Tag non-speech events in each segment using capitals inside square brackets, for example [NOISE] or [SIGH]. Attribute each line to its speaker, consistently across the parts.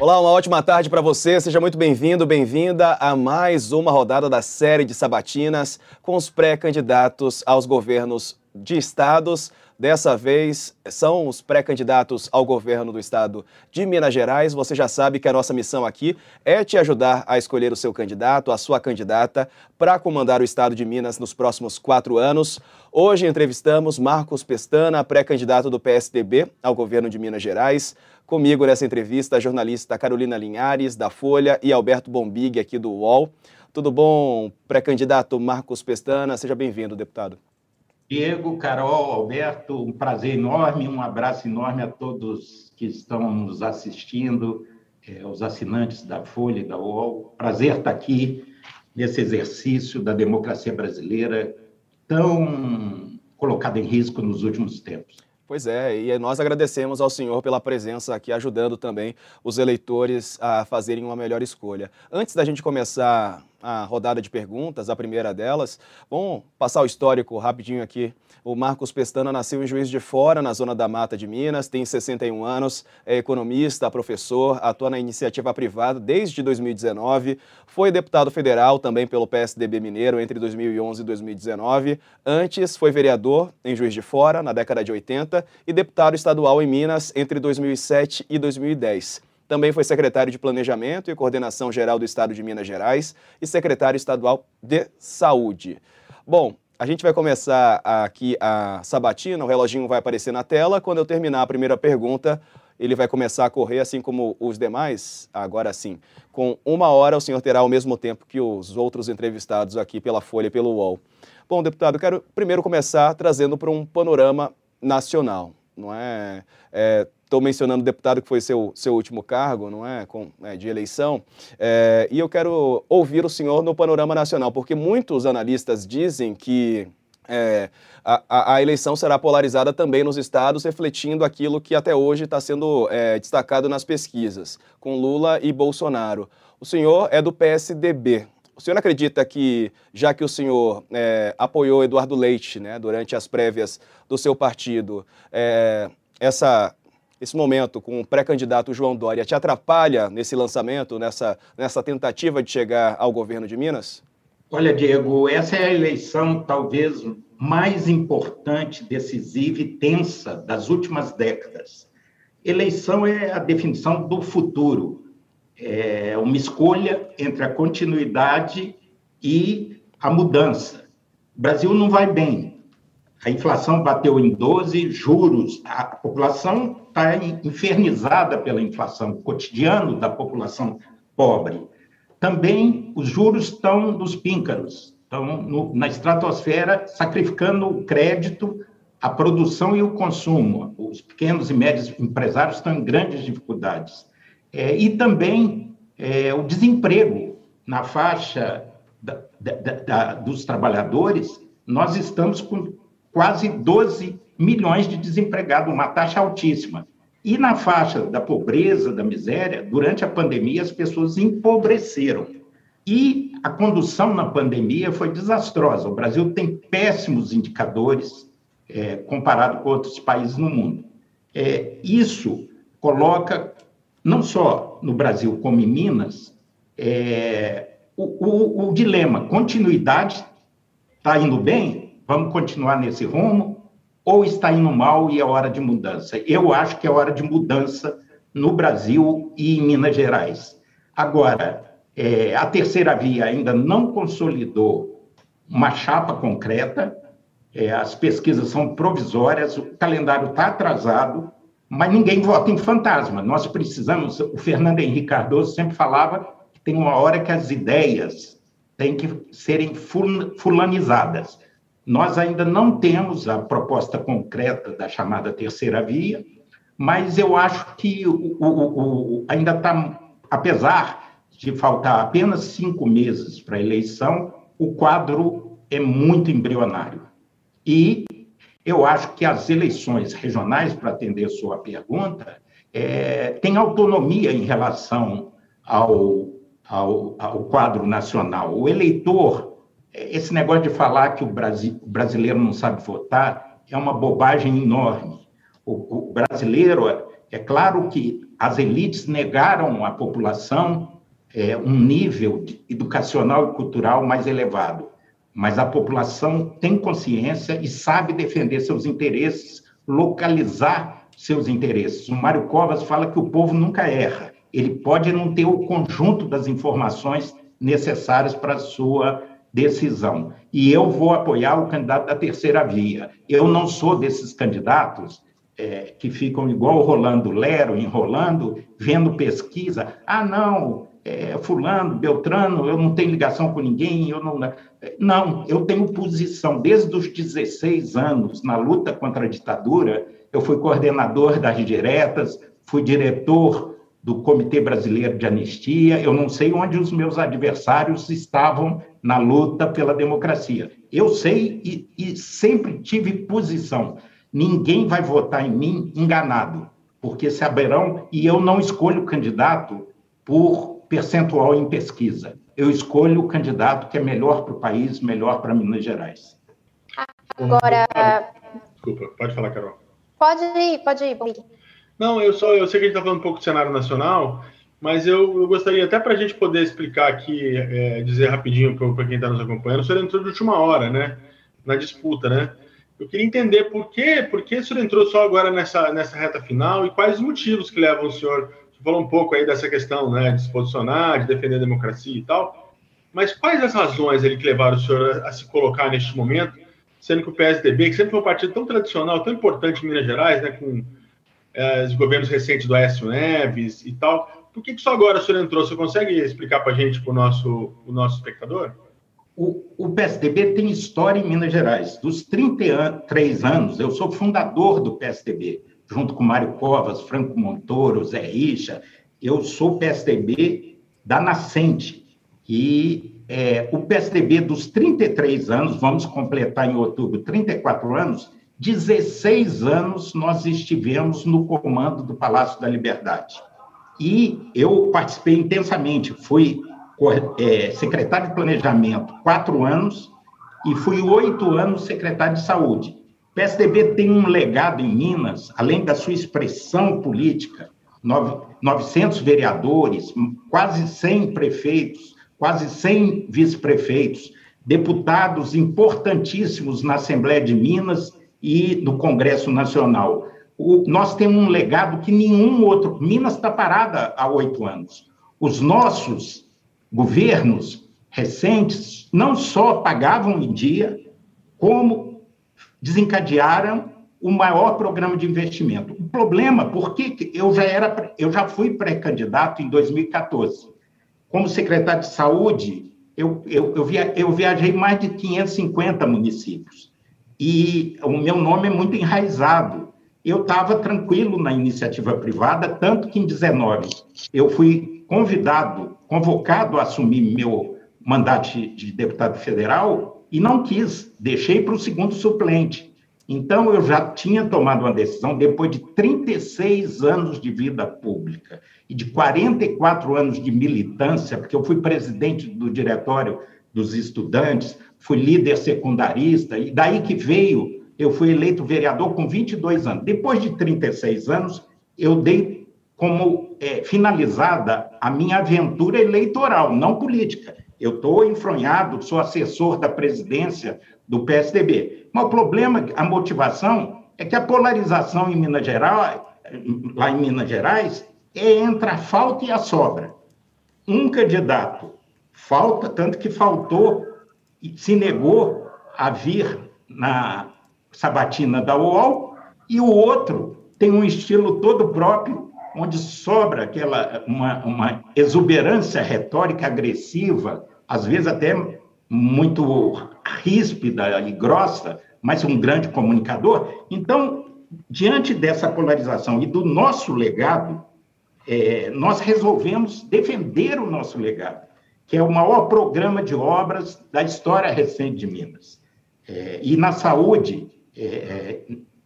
Speaker 1: Olá, uma ótima tarde para você. Seja muito bem-vindo, bem-vinda a mais uma rodada da série de sabatinas com os pré-candidatos aos governos de estados. Dessa vez são os pré-candidatos ao governo do estado de Minas Gerais. Você já sabe que a nossa missão aqui é te ajudar a escolher o seu candidato, a sua candidata, para comandar o estado de Minas nos próximos quatro anos. Hoje entrevistamos Marcos Pestana, pré-candidato do PSDB ao governo de Minas Gerais. Comigo nessa entrevista, a jornalista Carolina Linhares, da Folha, e Alberto Bombig, aqui do UOL. Tudo bom, pré-candidato Marcos Pestana? Seja bem-vindo, deputado.
Speaker 2: Diego, Carol, Alberto, um prazer enorme, um abraço enorme a todos que estão nos assistindo, é, os assinantes da Folha e da UOL. Prazer estar aqui nesse exercício da democracia brasileira tão colocado em risco nos últimos tempos.
Speaker 1: Pois é, e nós agradecemos ao senhor pela presença aqui, ajudando também os eleitores a fazerem uma melhor escolha. Antes da gente começar a rodada de perguntas, a primeira delas, vamos passar o histórico rapidinho aqui o Marcos Pestana nasceu em Juiz de Fora, na zona da Mata de Minas, tem 61 anos, é economista, professor, atua na iniciativa privada desde 2019, foi deputado federal também pelo PSDB Mineiro entre 2011 e 2019. Antes foi vereador em Juiz de Fora, na década de 80, e deputado estadual em Minas entre 2007 e 2010. Também foi secretário de Planejamento e Coordenação Geral do Estado de Minas Gerais e secretário estadual de Saúde. Bom, a gente vai começar aqui a sabatina, o reloginho vai aparecer na tela. Quando eu terminar a primeira pergunta, ele vai começar a correr, assim como os demais. Agora sim, com uma hora o senhor terá o mesmo tempo que os outros entrevistados aqui pela Folha e pelo UOL. Bom, deputado, eu quero primeiro começar trazendo para um panorama nacional. Não é, é estou mencionando o deputado que foi seu, seu último cargo, não é, Com, é de eleição, é, e eu quero ouvir o senhor no panorama nacional, porque muitos analistas dizem que é, a, a, eleição será polarizada também nos estados, refletindo aquilo que até hoje está sendo é, destacado nas pesquisas, com Lula e Bolsonaro. O senhor é do PSDB. O senhor acredita que, já que o senhor é, apoiou Eduardo Leite né, durante as prévias do seu partido, é, essa esse momento com o pré-candidato João Dória te atrapalha nesse lançamento, nessa, nessa tentativa de chegar ao governo de Minas?
Speaker 2: Olha, Diego, essa é a eleição talvez mais importante, decisiva e tensa das últimas décadas. Eleição é a definição do futuro, é uma escolha entre a continuidade e a mudança. O Brasil não vai bem, a inflação bateu em 12, juros, a população está infernizada pela inflação, o cotidiano da população pobre. Também os juros estão nos píncaros, estão no, na estratosfera, sacrificando o crédito, a produção e o consumo. Os pequenos e médios empresários estão em grandes dificuldades. É, e também é, o desemprego na faixa da, da, da, dos trabalhadores, nós estamos com quase 12 milhões de desempregados, uma taxa altíssima. E na faixa da pobreza, da miséria, durante a pandemia, as pessoas empobreceram. E a condução na pandemia foi desastrosa. O Brasil tem péssimos indicadores é, comparado com outros países no mundo. É, isso coloca, não só no Brasil como em Minas, é, o, o, o dilema: continuidade está indo bem? Vamos continuar nesse rumo? Ou está indo mal e é hora de mudança? Eu acho que é hora de mudança no Brasil e em Minas Gerais. Agora, é, a terceira via ainda não consolidou uma chapa concreta, é, as pesquisas são provisórias, o calendário está atrasado, mas ninguém vota em fantasma. Nós precisamos, o Fernando Henrique Cardoso sempre falava que tem uma hora que as ideias têm que serem fulanizadas. Nós ainda não temos a proposta concreta da chamada terceira via, mas eu acho que o, o, o, ainda está, apesar de faltar apenas cinco meses para a eleição, o quadro é muito embrionário. E eu acho que as eleições regionais, para atender sua pergunta, é, têm autonomia em relação ao, ao, ao quadro nacional. O eleitor esse negócio de falar que o, Brasil, o brasileiro não sabe votar é uma bobagem enorme. O, o brasileiro, é claro que as elites negaram à população é, um nível educacional e cultural mais elevado, mas a população tem consciência e sabe defender seus interesses, localizar seus interesses. O Mário Covas fala que o povo nunca erra, ele pode não ter o conjunto das informações necessárias para a sua decisão. E eu vou apoiar o candidato da terceira via. Eu não sou desses candidatos é, que ficam igual Rolando Lero, enrolando, vendo pesquisa. Ah, não, é, fulano, Beltrano, eu não tenho ligação com ninguém, eu não... Não, eu tenho posição desde os 16 anos na luta contra a ditadura, eu fui coordenador das diretas, fui diretor do Comitê Brasileiro de Anistia, eu não sei onde os meus adversários estavam na luta pela democracia. Eu sei e, e sempre tive posição. Ninguém vai votar em mim enganado, porque saberão, e eu não escolho candidato por percentual em pesquisa. Eu escolho o candidato que é melhor para o país, melhor para Minas Gerais.
Speaker 3: Agora.
Speaker 4: Desculpa, pode falar, Carol.
Speaker 3: Pode ir, pode ir,
Speaker 4: Não, eu só eu sei que a gente está falando um pouco do cenário nacional, mas eu, eu gostaria até para a gente poder explicar aqui, é, dizer rapidinho para quem está nos acompanhando, o senhor entrou de última hora, né? Na disputa, né? Eu queria entender por quê, por que o senhor entrou só agora nessa, nessa reta final e quais os motivos que levam o senhor. Você falou um pouco aí dessa questão, né, de se posicionar, de defender a democracia e tal, mas quais as razões ele que levaram o senhor a, a se colocar neste momento, sendo que o PSDB, que sempre foi um partido tão tradicional, tão importante em Minas Gerais, né, com é, os governos recentes do Aécio Neves e tal, por que, que só agora o senhor entrou? Você consegue explicar para a gente, para o nosso, nosso espectador?
Speaker 2: O, o PSDB tem história em Minas Gerais. Dos 33 anos, eu sou fundador do PSDB, junto com Mário Covas, Franco Montoro, Zé Richa. Eu sou PSDB da nascente. E é, o PSDB dos 33 anos, vamos completar em outubro 34 anos, 16 anos nós estivemos no comando do Palácio da Liberdade. E eu participei intensamente, fui é, secretário de Planejamento quatro anos e fui oito anos secretário de Saúde. O PSDB tem um legado em Minas, além da sua expressão política, 900 vereadores, quase 100 prefeitos, quase 100 vice-prefeitos, deputados importantíssimos na Assembleia de Minas e no Congresso Nacional. O, nós temos um legado que nenhum outro. Minas está parada há oito anos. Os nossos governos recentes não só pagavam em dia, como desencadearam o maior programa de investimento. O problema, porque eu já era, eu já fui pré-candidato em 2014. Como secretário de saúde, eu, eu, eu, via, eu viajei mais de 550 municípios. E o meu nome é muito enraizado. Eu estava tranquilo na iniciativa privada, tanto que em 19 eu fui convidado convocado a assumir meu mandato de deputado federal e não quis, deixei para o segundo suplente. Então, eu já tinha tomado uma decisão, depois de 36 anos de vida pública e de 44 anos de militância, porque eu fui presidente do diretório dos estudantes, fui líder secundarista, e daí que veio, eu fui eleito vereador com 22 anos. Depois de 36 anos, eu dei como é, finalizada a minha aventura eleitoral, não política. Eu estou enfronhado, sou assessor da presidência do PSDB. Mas o problema, a motivação, é que a polarização em Minas Gerais, lá em Minas Gerais, é entre a falta e a sobra. Um candidato falta, tanto que faltou se negou a vir na sabatina da UOL, e o outro tem um estilo todo próprio onde sobra aquela uma, uma exuberância retórica agressiva, às vezes até muito ríspida e grossa, mas um grande comunicador. Então, diante dessa polarização e do nosso legado, é, nós resolvemos defender o nosso legado, que é o maior programa de obras da história recente de Minas. É, e na saúde, é, é,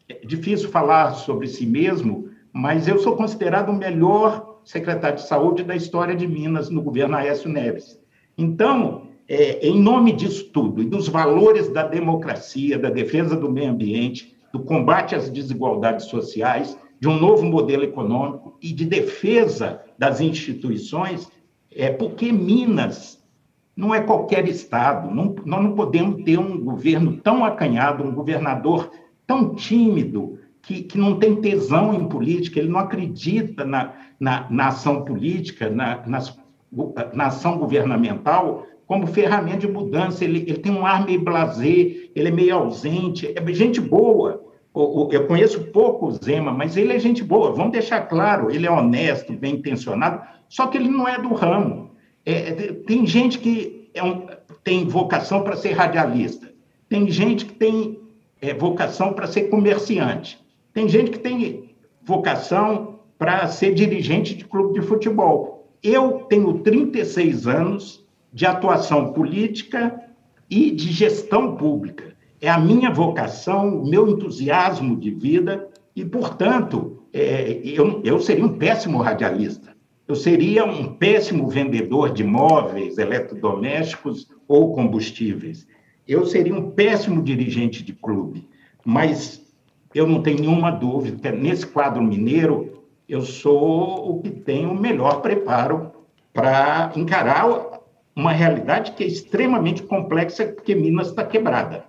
Speaker 2: é difícil falar sobre si mesmo, mas eu sou considerado o melhor secretário de saúde da história de Minas no governo Aécio Neves. Então, é, em nome disso tudo e dos valores da democracia, da defesa do meio ambiente, do combate às desigualdades sociais, de um novo modelo econômico e de defesa das instituições, é porque Minas não é qualquer estado. Não, nós não podemos ter um governo tão acanhado, um governador tão tímido, que, que não tem tesão em política, ele não acredita na, na, na ação política, na, nas, na ação governamental, como ferramenta de mudança. Ele, ele tem um ar meio blasé, ele é meio ausente, é gente boa. Eu conheço pouco o Zema, mas ele é gente boa, vamos deixar claro, ele é honesto, bem intencionado, só que ele não é do ramo. É, tem gente que é um, tem vocação para ser radialista, tem gente que tem é, vocação para ser comerciante, tem gente que tem vocação para ser dirigente de clube de futebol. Eu tenho 36 anos de atuação política e de gestão pública. É a minha vocação, o meu entusiasmo de vida, e, portanto, é, eu, eu seria um péssimo radialista. Eu seria um péssimo vendedor de móveis, eletrodomésticos ou combustíveis. Eu seria um péssimo dirigente de clube. Mas eu não tenho nenhuma dúvida que nesse quadro mineiro eu sou o que tem o melhor preparo para encarar uma realidade que é extremamente complexa, porque Minas está quebrada.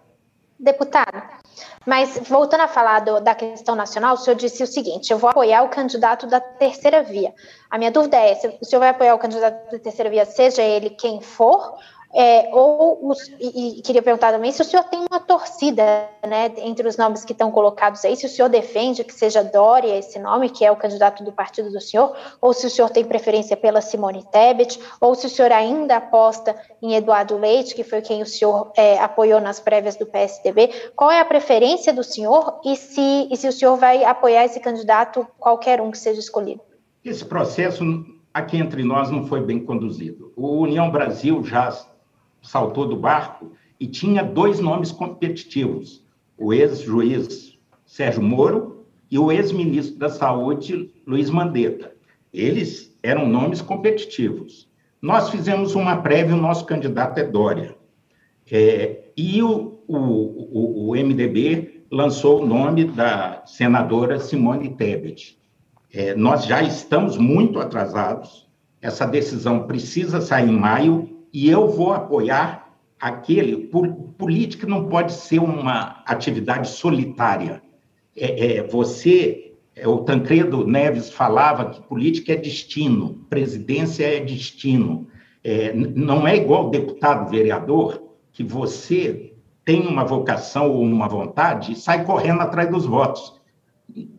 Speaker 3: Deputado, mas voltando a falar do, da questão nacional, o senhor disse o seguinte: eu vou apoiar o candidato da terceira via. A minha dúvida é se o senhor vai apoiar o candidato da terceira via, seja ele quem for, é, ou os, e, e, queria perguntar também se o senhor tem uma torcida, né, entre os nomes que estão colocados aí, se o senhor defende que seja Dória esse nome, que é o candidato do partido do senhor, ou se o senhor tem preferência pela Simone Tebet, ou se o senhor ainda aposta em Eduardo Leite, que foi quem o senhor é, apoiou nas prévias do PSDB. Qual é a preferência do senhor e se, e se o senhor vai apoiar esse candidato, qualquer um que seja escolhido?
Speaker 2: Esse processo aqui entre nós não foi bem conduzido. O União Brasil já saltou do barco e tinha dois nomes competitivos: o ex-juiz Sérgio Moro e o ex-ministro da Saúde, Luiz Mandetta. Eles eram nomes competitivos. Nós fizemos uma prévia, o nosso candidato é Dória. É, e o, o, o, o, MDB lançou o nome da senadora Simone Tebet. É, nós já estamos muito atrasados, essa decisão precisa sair em maio, e eu vou apoiar aquele. Política não pode ser uma atividade solitária. É, é, você, é, o Tancredo Neves falava que política é destino, presidência é destino. É, não é igual deputado, vereador, que você tem uma vocação ou uma vontade e sai correndo atrás dos votos.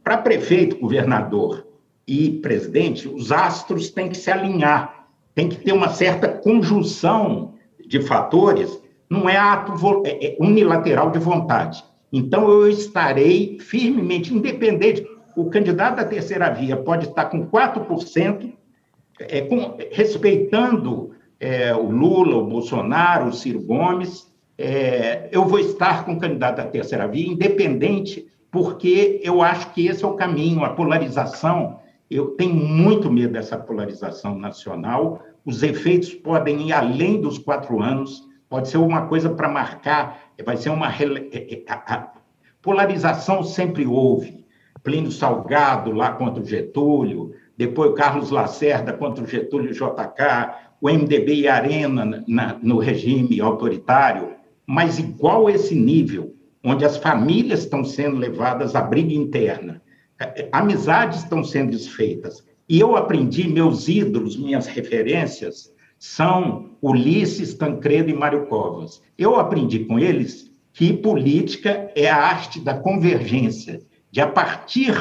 Speaker 2: Para prefeito, governador e presidente, os astros têm que se alinhar tem que ter uma certa conjunção de fatores, não é ato é, é unilateral de vontade. Então, eu estarei firmemente independente. O candidato da terceira via pode estar com 4%, é, com, respeitando é, o Lula, o Bolsonaro, o Ciro Gomes. É, eu vou estar com o candidato da terceira via, independente, porque eu acho que esse é o caminho, a polarização eu tenho muito medo dessa polarização nacional. Os efeitos podem ir além dos quatro anos, pode ser uma coisa para marcar, vai ser uma. É, é, polarização sempre houve. Plínio Salgado lá contra o Getúlio, depois o Carlos Lacerda contra o Getúlio JK, o MDB e a Arena na, no regime autoritário, mas igual esse nível, onde as famílias estão sendo levadas à briga interna, amizades estão sendo desfeitas. E eu aprendi, meus ídolos, minhas referências, são Ulisses, Tancredo e Mário Covas. Eu aprendi com eles que política é a arte da convergência, de a partir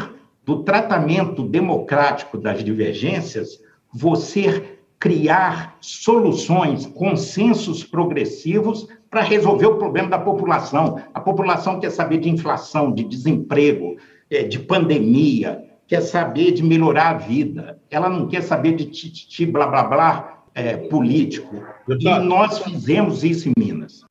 Speaker 2: do tratamento democrático das divergências, você criar soluções, consensos progressivos para resolver o problema da população. A população quer saber de inflação, de desemprego, de pandemia, quer saber de melhorar a vida. Ela não quer saber de titi, blá, blá, blá é, político. Deputado, e nós fizemos isso em Minas.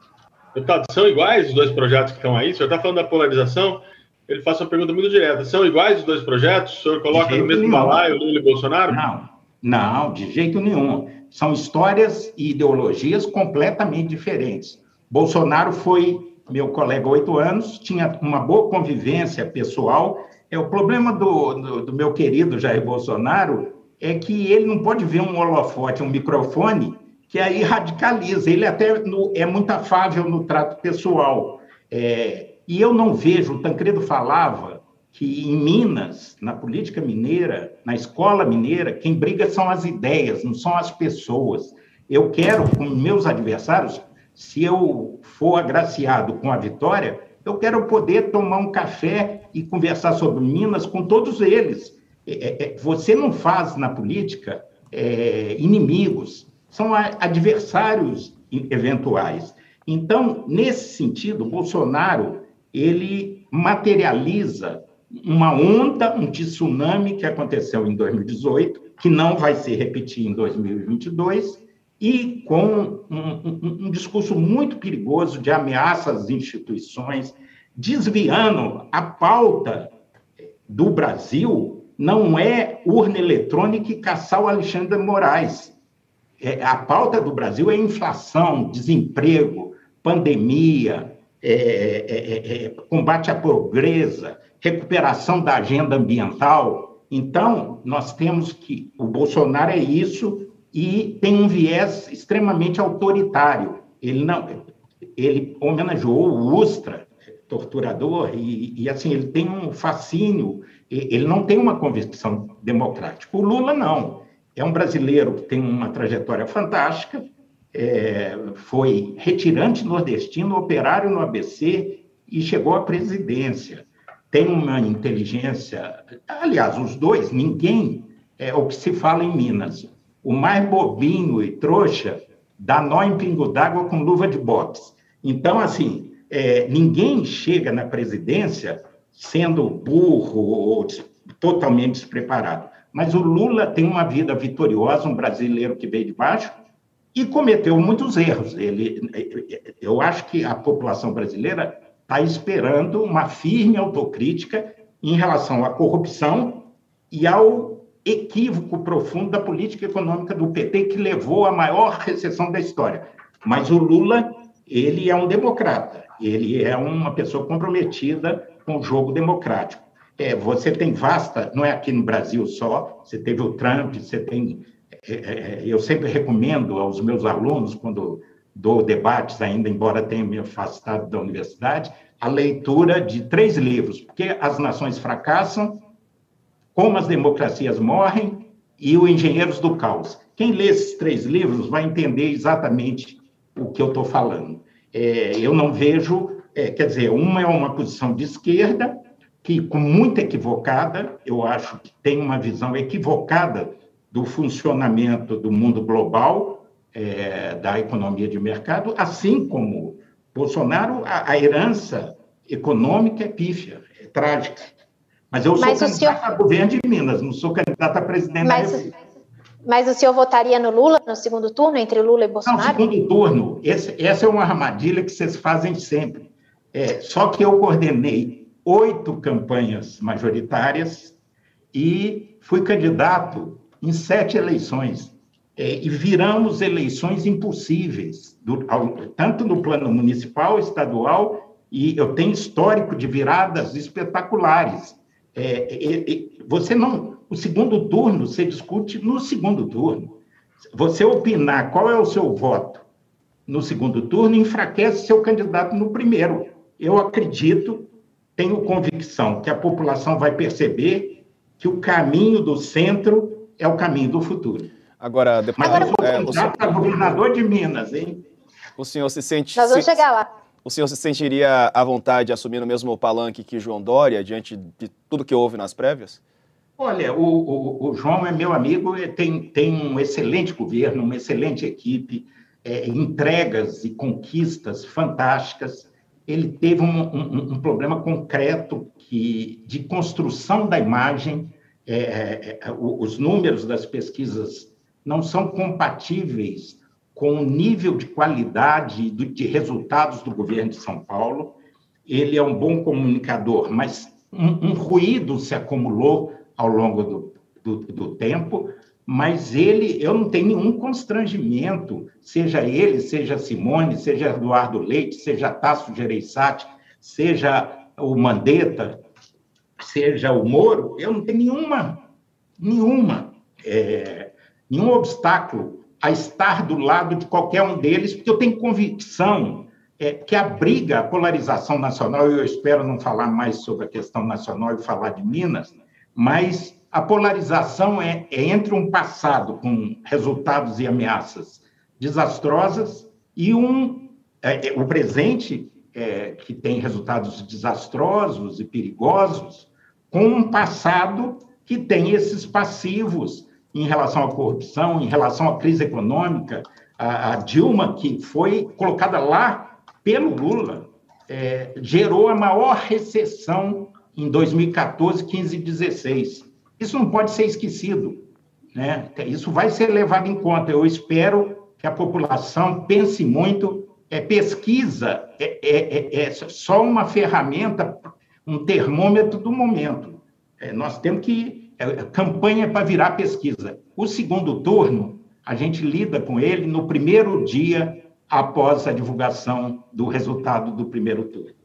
Speaker 4: Deputado, são iguais os dois projetos que estão aí? O senhor está falando da polarização, ele faz uma pergunta muito direta. São iguais os dois projetos? O senhor coloca no mesmo balaio Lula e Bolsonaro?
Speaker 2: Não, não, de jeito nenhum. São histórias e ideologias completamente diferentes. Bolsonaro foi meu colega oito anos, tinha uma boa convivência pessoal É, o problema do, do, do meu querido Jair Bolsonaro é que ele não pode ver um holofote, um microfone, que aí radicaliza. Ele até no, é muito afável no trato pessoal. É, e eu não vejo, o Tancredo falava que em Minas, na política mineira, na escola mineira, quem briga são as ideias, não são as pessoas. Eu quero, com meus adversários, se eu for agraciado com a vitória, eu quero poder tomar um café e conversar sobre Minas com todos eles. É, é, é você não faz na política é, inimigos, são adversários eventuais. Então, nesse sentido, Bolsonaro ele materializa uma onda, um tsunami que aconteceu em 2018, que não vai se repetir em 2022, e com um, um, um discurso muito perigoso de ameaças às instituições, desviando a pauta do Brasil não é urna eletrônica e caçar o Alexandre de Moraes. É, a pauta do Brasil é inflação, desemprego, pandemia, é, é, é, é combate à pobreza, recuperação da agenda ambiental. Então, nós temos que. O Bolsonaro é isso e tem um viés extremamente autoritário. Ele não. Ele homenageou o Ustra, torturador, e, e assim, ele tem um fascínio, ele não tem uma convicção democrática. O Lula não. É um brasileiro que tem uma trajetória fantástica, é, foi retirante nordestino, operário no ABC e chegou à presidência tem uma inteligência. Aliás, os dois, ninguém é o que se fala em Minas. O mais bobinho e trouxa dá nó em pingo d'água com luva de boxe. Então, assim, é, ninguém chega na presidência sendo burro ou totalmente despreparado. Mas o Lula tem uma vida vitoriosa, um brasileiro que veio de baixo e cometeu muitos erros. Ele, eu acho que a população brasileira está esperando uma firme autocrítica em relação à corrupção e ao equívoco profundo da política econômica do PT que levou à maior recessão da história. Mas o Lula, ele é um democrata, ele é uma pessoa comprometida com o jogo democrático. É, você tem vasta, não é aqui no Brasil só, você teve o Trump, você tem. É, é, eu sempre recomendo aos meus alunos, quando dou debates ainda, embora tenha me afastado da universidade, a leitura de três livros, porque as nações fracassam, como as democracias morrem e o Engenheiros do Caos. Quem lê esses três livros vai entender exatamente o que eu estou falando. É, eu não vejo, é, quer dizer, uma é uma posição de esquerda, que, com muito equivocada, eu acho que tem uma visão equivocada do funcionamento do mundo global, é, da economia de mercado, assim como Bolsonaro, a, a, herança econômica é pífia, é trágica. Mas eu sou mas candidato senhor... a governo de Minas, não sou candidato a presidente mas, da República.
Speaker 3: Mas o senhor votaria no Lula no segundo turno, entre Lula e Bolsonaro?
Speaker 2: Não, segundo turno. Esse, essa é uma armadilha que vocês fazem sempre. É, só que eu coordenei oito campanhas majoritárias e fui candidato em sete eleições é, e viramos eleições impossíveis, do, ao, tanto no plano municipal, estadual, e eu tenho histórico de viradas espetaculares. É, você não. O segundo turno, você discute no segundo turno. Você opinar qual é o seu voto no segundo turno enfraquece seu candidato no primeiro. Eu acredito, tenho convicção que a população vai perceber que o caminho do centro é o caminho do futuro.
Speaker 1: Agora, depois. Agora,
Speaker 2: é, o senhor, governador de Minas, hein?
Speaker 1: O senhor se sente.
Speaker 3: Nós vamos se, chegar lá.
Speaker 1: O senhor se sentiria à vontade de assumir no mesmo palanque que João Dória, diante de tudo que houve nas prévias?
Speaker 2: Olha, o, o, o João é meu amigo, tem, tem um excelente governo, uma excelente equipe, é, entregas e conquistas fantásticas. Ele teve um, um, um problema concreto que, de construção da imagem. É, é, é os números das pesquisas não são compatíveis com o nível de qualidade de resultados do governo de São Paulo. Ele é um bom comunicador, mas um, um ruído se acumulou ao longo do, do, do, tempo, mas ele, eu não tenho nenhum constrangimento, seja ele, seja Simone, seja Eduardo Leite, seja Tasso Gereissati, seja o Mandetta, seja o Moro, eu não tenho nenhuma, nenhuma, é, nenhum obstáculo a estar do lado de qualquer um deles, porque eu tenho convicção é, que briga, a polarização nacional, eu espero não falar mais sobre a questão nacional e falar de Minas, mas a polarização é, é entre um passado com resultados e ameaças desastrosas e um é, é, o presente é, que tem resultados desastrosos e perigosos, com um passado que tem esses passivos em relação à corrupção, em relação à crise econômica. A, a Dilma, que foi colocada lá pelo Lula, é, gerou a maior recessão em 2014, 15 e 16. Isso não pode ser esquecido. Né? Isso vai ser levado em conta. Eu espero que a população pense muito. É, pesquisa é, é, é, é só uma ferramenta, um termômetro do momento. É, nós temos que. É, campanha para virar pesquisa. O segundo turno, a gente lida com ele no primeiro dia após a divulgação do resultado do primeiro turno.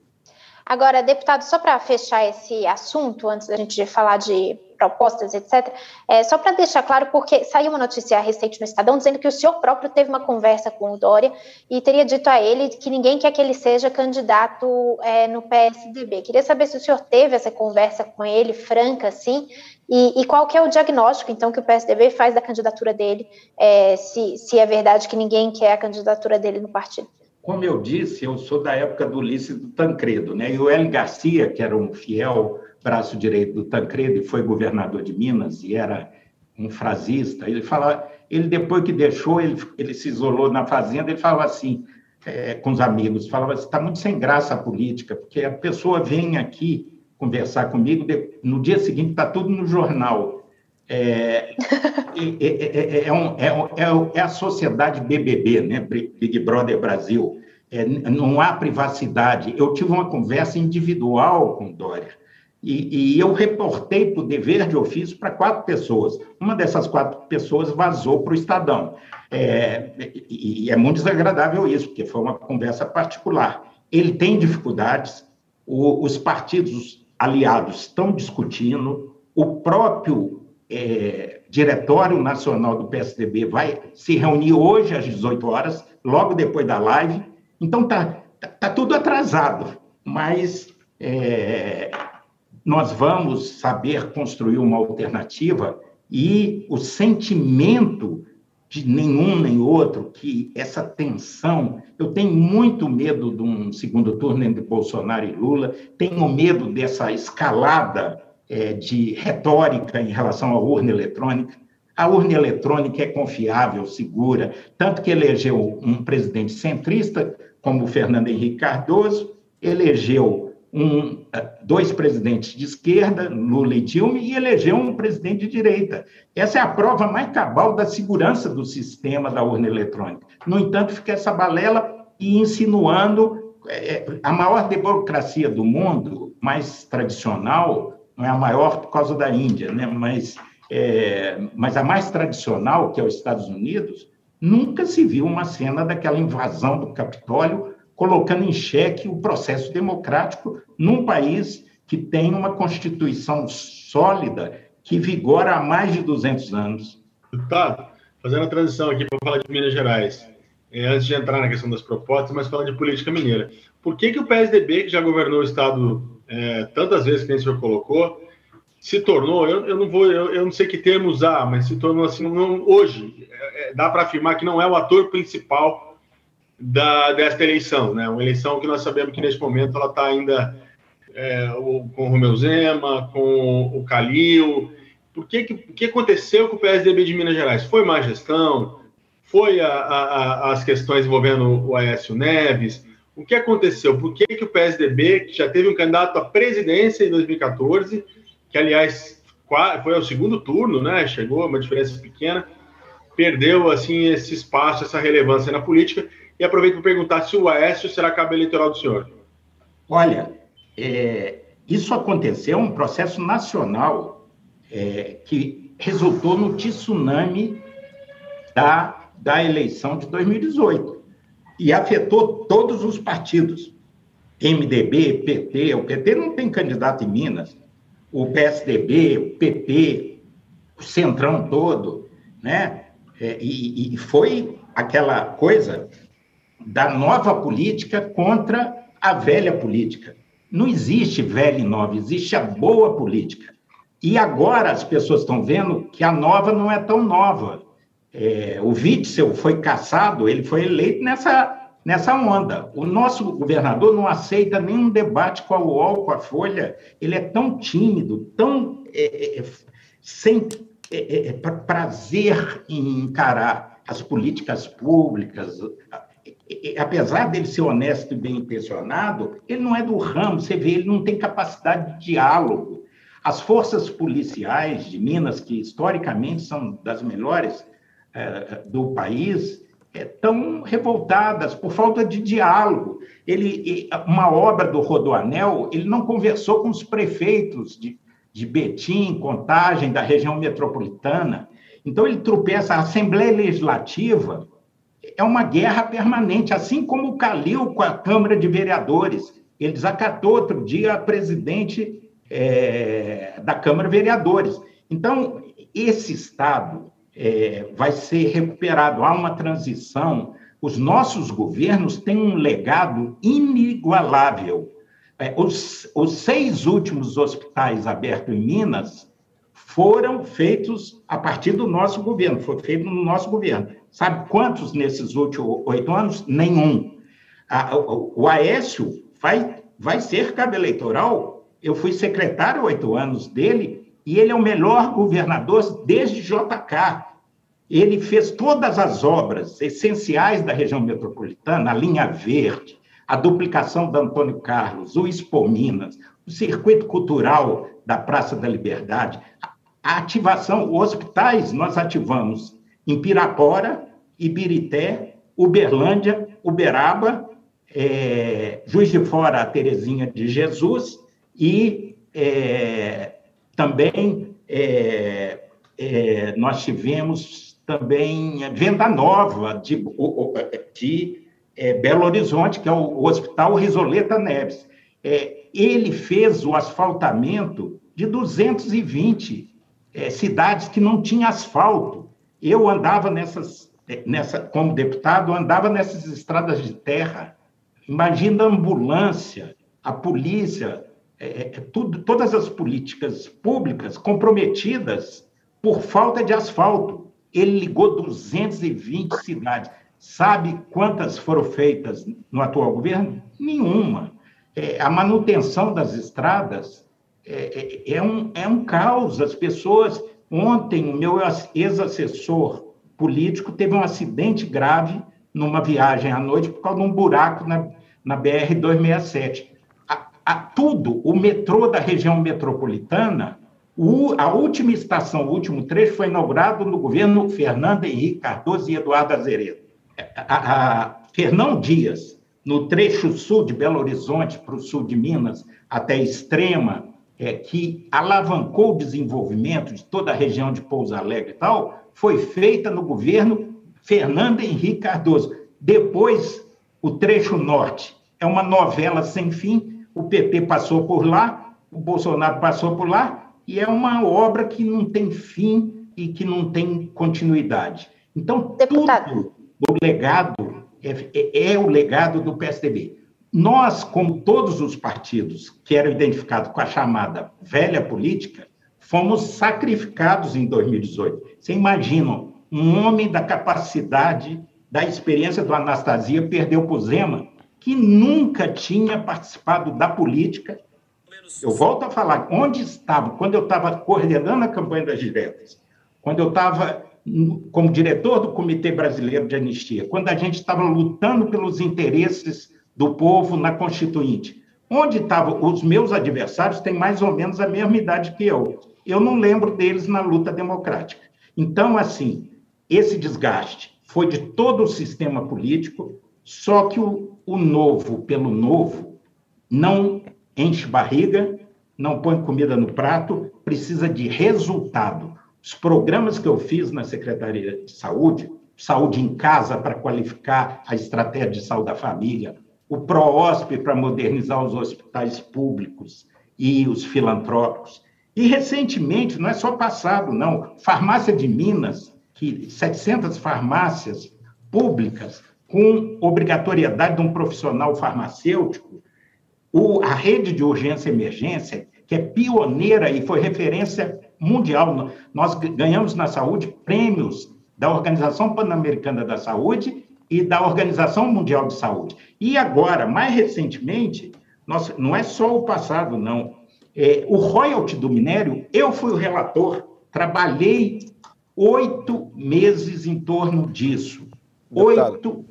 Speaker 3: Agora, deputado, só para fechar esse assunto, antes da gente falar de propostas, etc., é, só para deixar claro, porque saiu uma notícia recente no Estadão dizendo que o senhor próprio teve uma conversa com o Dória e teria dito a ele que ninguém quer que ele seja candidato é, no PSDB. Queria saber se o senhor teve essa conversa com ele, franca, assim, e, e, qual que é o diagnóstico, então, que o PSDB faz da candidatura dele, é, se, se é verdade que ninguém quer a candidatura dele no partido?
Speaker 2: Como eu disse, eu sou da época do Ulisses do Tancredo, né? E o Hélio Garcia, que era um fiel braço direito do Tancredo e foi governador de Minas e era um frasista, ele fala, ele depois que deixou, ele, ele se isolou na fazenda, ele falava assim, é, com os amigos, falava assim, está muito sem graça a política, porque a pessoa vem aqui conversar comigo, no dia seguinte está tudo no jornal. É, é, [LAUGHS] é, é, um, é, a sociedade BBB, né? Big Brother Brasil. não há privacidade. Eu tive uma conversa individual com Dória e, e eu reportei para o dever de ofício para quatro pessoas. Uma dessas quatro pessoas vazou para o Estadão. e é muito desagradável isso, porque foi uma conversa particular. Ele tem dificuldades, o, os partidos aliados estão discutindo, o próprio é, Diretório Nacional do PSDB vai se reunir hoje às 18 horas, logo depois da live. Então, está tá, tá tudo atrasado, mas é, nós vamos saber construir uma alternativa e o sentimento de nenhum nem outro, que essa tensão. Eu tenho muito medo de um segundo turno entre Bolsonaro e Lula, tenho medo dessa escalada é, de retórica em relação à urna eletrônica. A urna eletrônica é confiável, segura, tanto que elegeu um presidente centrista, como o Fernando Henrique Cardoso, elegeu um, eh, dois presidentes de esquerda, Lula e Dilma, e elegeu um presidente de direita. Essa é a prova mais cabal da segurança do sistema da urna eletrônica. No entanto, fica essa balela e insinuando é, a maior democracia do mundo, mais tradicional, não é a maior por causa da Índia, né? mas, é, mas a mais tradicional, que é os Estados Unidos, nunca se viu uma cena daquela invasão do Capitólio colocando em xeque o processo democrático num país que tem uma constituição sólida que vigora há mais de 200 anos.
Speaker 4: Deputado, fazendo a transição aqui para falar de Minas Gerais, é, antes de entrar na questão das propostas, mas falando de política mineira. Por que, que o PSDB, que já governou o Estado é, tantas vezes que o senhor colocou, se tornou, eu, eu não vou, eu, eu, não sei que termo usar, mas se tornou assim, não, hoje, é, é dá para afirmar que não é o ator principal da, desta eleição, né? Uma eleição que nós sabemos que neste momento ela está ainda é, com o Romeu Zema, com o Calil. Por que, que, que aconteceu com o PSDB de Minas Gerais? Foi má gestão? Foi a, a, as questões envolvendo o Aécio Neves? O que aconteceu? Por que, que o PSDB, que já teve um candidato à presidência em 2014, que aliás foi ao segundo turno, né? Chegou uma diferença pequena, perdeu assim esse espaço, essa relevância na política e aproveito para perguntar se o Aécio será cabo eleitoral do senhor.
Speaker 2: Olha, é, isso aconteceu, um processo nacional é, que resultou no tsunami da, da eleição de 2018 e afetou todos os partidos. MDB, PT, o PT não tem candidato em Minas, o PSDB, o PP, o Centrão todo, né? É, e, e foi aquela coisa da nova política contra a velha política. Não existe velha e nova, existe a boa política. E agora as pessoas estão vendo que a nova não é tão nova. É, o Witzel foi caçado, ele foi eleito nessa, nessa onda. O nosso governador não aceita nenhum debate com a UOL, com a Folha. Ele é tão tímido, tão é, é, sem é, é, prazer em encarar as políticas públicas. Apesar dele ser honesto e bem intencionado, ele não é do ramo, você vê, ele não tem capacidade de diálogo. As forças policiais de Minas, que historicamente são das melhores é, do país, estão revoltadas por falta de diálogo. Ele, uma obra do Rodoanel, ele não conversou com os prefeitos de, de Betim, Contagem, da região metropolitana. Então, ele tropeça. A Assembleia Legislativa é uma guerra permanente, assim como o Calil com a Câmara de Vereadores. Ele desacatou outro dia a presidente é, da Câmara de Vereadores. Então, esse Estado é, vai ser recuperado. Há uma transição. Os nossos governos têm um legado inigualável. É, os, os seis últimos hospitais abertos em Minas foram feitos a partir do nosso governo, foi feito no nosso governo. Sabe quantos nesses últimos oito anos? Nenhum. o Aécio vai, vai ser cabo eleitoral. Eu fui secretário oito anos dele e ele é o melhor governador desde JK. Ele fez todas as obras essenciais da região metropolitana, a linha verde, a duplicação da Antônio Carlos, o Expo Minas, o circuito cultural da Praça da Liberdade, a ativação, hospitais nós ativamos em Pirapora, Ibirité, Uberlândia, Uberaba, é, Juiz de Fora, a Terezinha de Jesus e é, também é, é nós tivemos também Venda Nova de, de é, Belo Horizonte, que é o, Hospital Risoleta Neves. É, ele fez o asfaltamento de 220 é, cidades que não tinham asfalto. Eu andava nessas, é, nessa, como deputado, andava nessas estradas de terra. Imagina a ambulância, a polícia, é, é, tudo, todas as políticas públicas comprometidas por falta de asfalto. Ele ligou 220 cidades. Sabe quantas foram feitas no atual governo? Nenhuma. É, a manutenção das estradas é, é, é, um, é um caos. As pessoas. Ontem, o meu ex-assessor político teve um acidente grave numa viagem à noite por causa de um buraco na, na BR-267. A, a, tudo, o metrô da região metropolitana, o, a última estação, o último trecho, foi inaugurado no governo Fernando Henrique Cardoso e Eduardo Azeredo. A, a Fernão Dias, no trecho sul de Belo Horizonte para o sul de Minas, até Extrema, é, que alavancou o desenvolvimento de toda a região de Pouso Alegre e tal, foi feita no governo Fernando Henrique Cardoso. Depois, o trecho norte é uma novela sem fim. O PT passou por lá, o Bolsonaro passou por lá, e é uma obra que não tem fim e que não tem continuidade. Então, Deputado. tudo o legado é, é, é o legado do PSDB. Nós, como todos os partidos que eram identificados com a chamada velha política, fomos sacrificados em 2018. Você imagina, um homem da capacidade, da experiência do Anastasia perdeu para o Zema, que nunca tinha participado da política. Eu volto a falar, onde estava, quando eu estava coordenando a campanha das diretas, quando eu estava como diretor do Comitê Brasileiro de Anistia, quando a gente estava lutando pelos interesses do povo na Constituinte. Onde estavam os meus adversários têm mais ou menos a mesma idade que eu. Eu não lembro deles na luta democrática. Então, assim, esse desgaste foi de todo o sistema político, só que o, o novo pelo novo não enche barriga, não põe comida no prato, precisa de resultado. Os programas que eu fiz na Secretaria de Saúde, Saúde em Casa para qualificar a estratégia de saúde da família, o PROOSP para modernizar os hospitais públicos e os filantrópicos, E recentemente, não é só passado, não, farmácia de Minas, que 700 farmácias públicas com obrigatoriedade de um profissional farmacêutico, o, a rede de urgência e emergência, que é pioneira e foi referência mundial. Nós ganhamos na saúde prêmios da Organização Pan-Americana da Saúde e da Organização Mundial de Saúde. E agora, mais recentemente, nós, não é só o passado, não. É, o royalty do minério, eu fui o relator, trabalhei oito meses em torno disso. Oito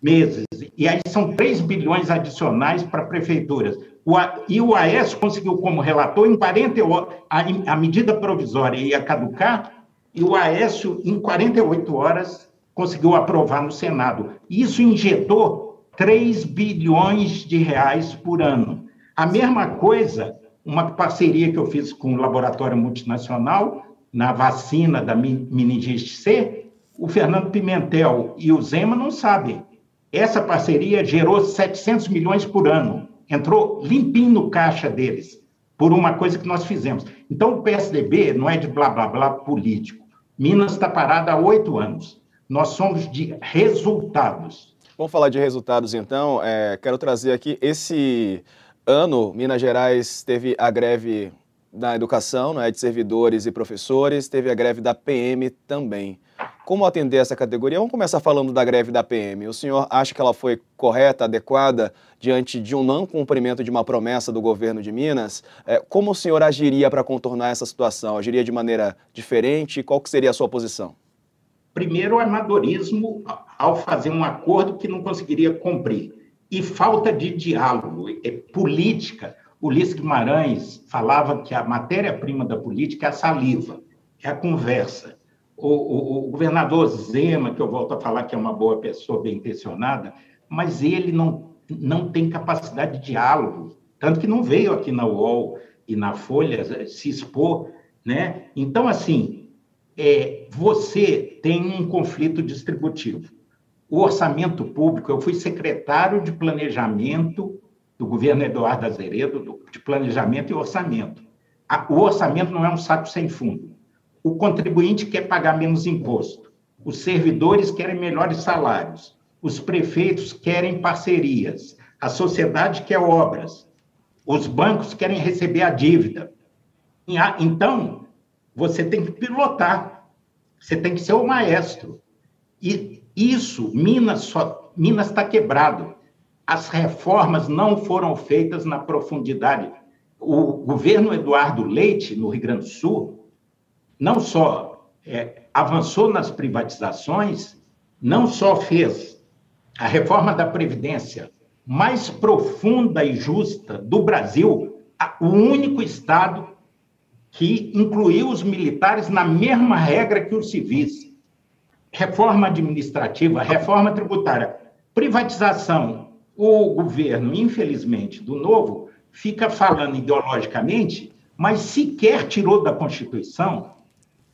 Speaker 2: meses. E aí são 3 bilhões adicionais para prefeituras. O, e o AES conseguiu, como relator, em 40 horas, a, a medida provisória ia caducar, e o Aécio, em 48 horas, conseguiu aprovar no Senado. Isso injetou 3 bilhões de reais por ano. A mesma coisa, uma parceria que eu fiz com o laboratório multinacional na vacina da meningite C, o Fernando Pimentel e o Zema não sabem. Essa parceria gerou 700 milhões por ano. Entrou limpinho no caixa deles, por uma coisa que nós fizemos. Então, o PSDB não é de blá blá blá político. Minas está parada há oito anos. Nós somos de resultados.
Speaker 1: Vamos falar de resultados, então. É, quero trazer aqui esse ano, Minas Gerais teve a greve da educação, né, de servidores e professores, teve a greve da PM também. Como atender essa categoria? Vamos começar falando da greve da PM. O senhor acha que ela foi correta, adequada, diante de um não cumprimento de uma promessa do governo de Minas? É, como o senhor agiria para contornar essa situação? Agiria de maneira diferente? Qual que seria a sua posição?
Speaker 2: Primeiro, o amadorismo ao fazer um acordo que não conseguiria cumprir. E falta de diálogo, é política. Ulisses Guimarães falava que a matéria-prima da política é a saliva, é a conversa o, o, o, governador Zema, que eu volto a falar que é uma boa pessoa, bem intencionada, mas ele não, não tem capacidade de diálogo, tanto que não veio aqui na UOL e na Folha se expor, né? Então, assim, é, você tem um conflito distributivo. O orçamento público, eu fui secretário de planejamento do governo Eduardo Azeredo, de planejamento e orçamento. O orçamento não é um saco sem fundo o contribuinte quer pagar menos imposto, os servidores querem melhores salários, os prefeitos querem parcerias, a sociedade quer obras, os bancos querem receber a dívida. Então, você tem que pilotar, você tem que ser o maestro. E isso, Minas só, Minas está quebrado. As reformas não foram feitas na profundidade. O governo Eduardo Leite, no Rio Grande do Sul, não só é, avançou nas privatizações, não só fez a reforma da Previdência mais profunda e justa do Brasil, o único Estado que incluiu os militares na mesma regra que os civis. Reforma administrativa, reforma tributária, privatização. O governo, infelizmente, do novo, fica falando ideologicamente, mas sequer tirou da Constituição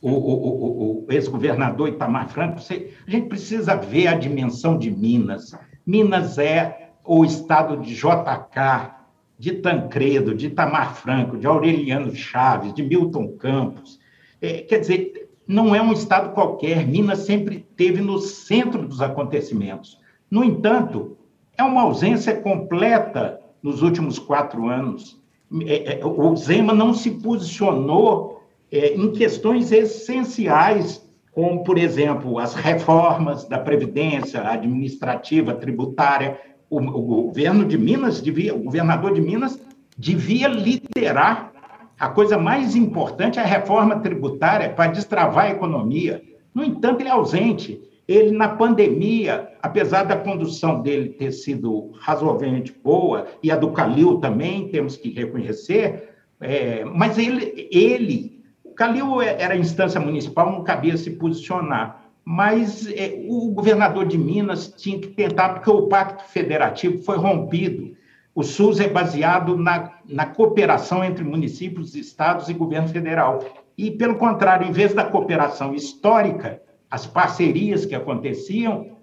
Speaker 2: o, o, o, ex-governador Itamar Franco, você, a gente precisa ver a dimensão de Minas. Minas é o estado de JK, de Tancredo, de Itamar Franco, de Aureliano Chaves, de Milton Campos. É, quer dizer, não é um estado qualquer. Minas sempre esteve no centro dos acontecimentos. No entanto, é uma ausência completa nos últimos quatro anos. É, é, o Zema não se posicionou é, em questões essenciais, como, por exemplo, as reformas da Previdência administrativa, tributária. O, o governo de Minas devia, o governador de Minas devia liderar a coisa mais importante, é a reforma tributária para destravar a economia. No entanto, ele é ausente. Ele, na pandemia, apesar da condução dele ter sido razoavelmente boa, e a do Calil também, temos que reconhecer, é, mas ele, ele Calil é, era instância municipal, não cabia se posicionar. Mas é, o governador de Minas tinha que tentar, porque o pacto federativo foi rompido. O SUS é baseado na, na cooperação entre municípios, estados e governo federal. E, pelo contrário, em vez da cooperação histórica, as parcerias que aconteciam,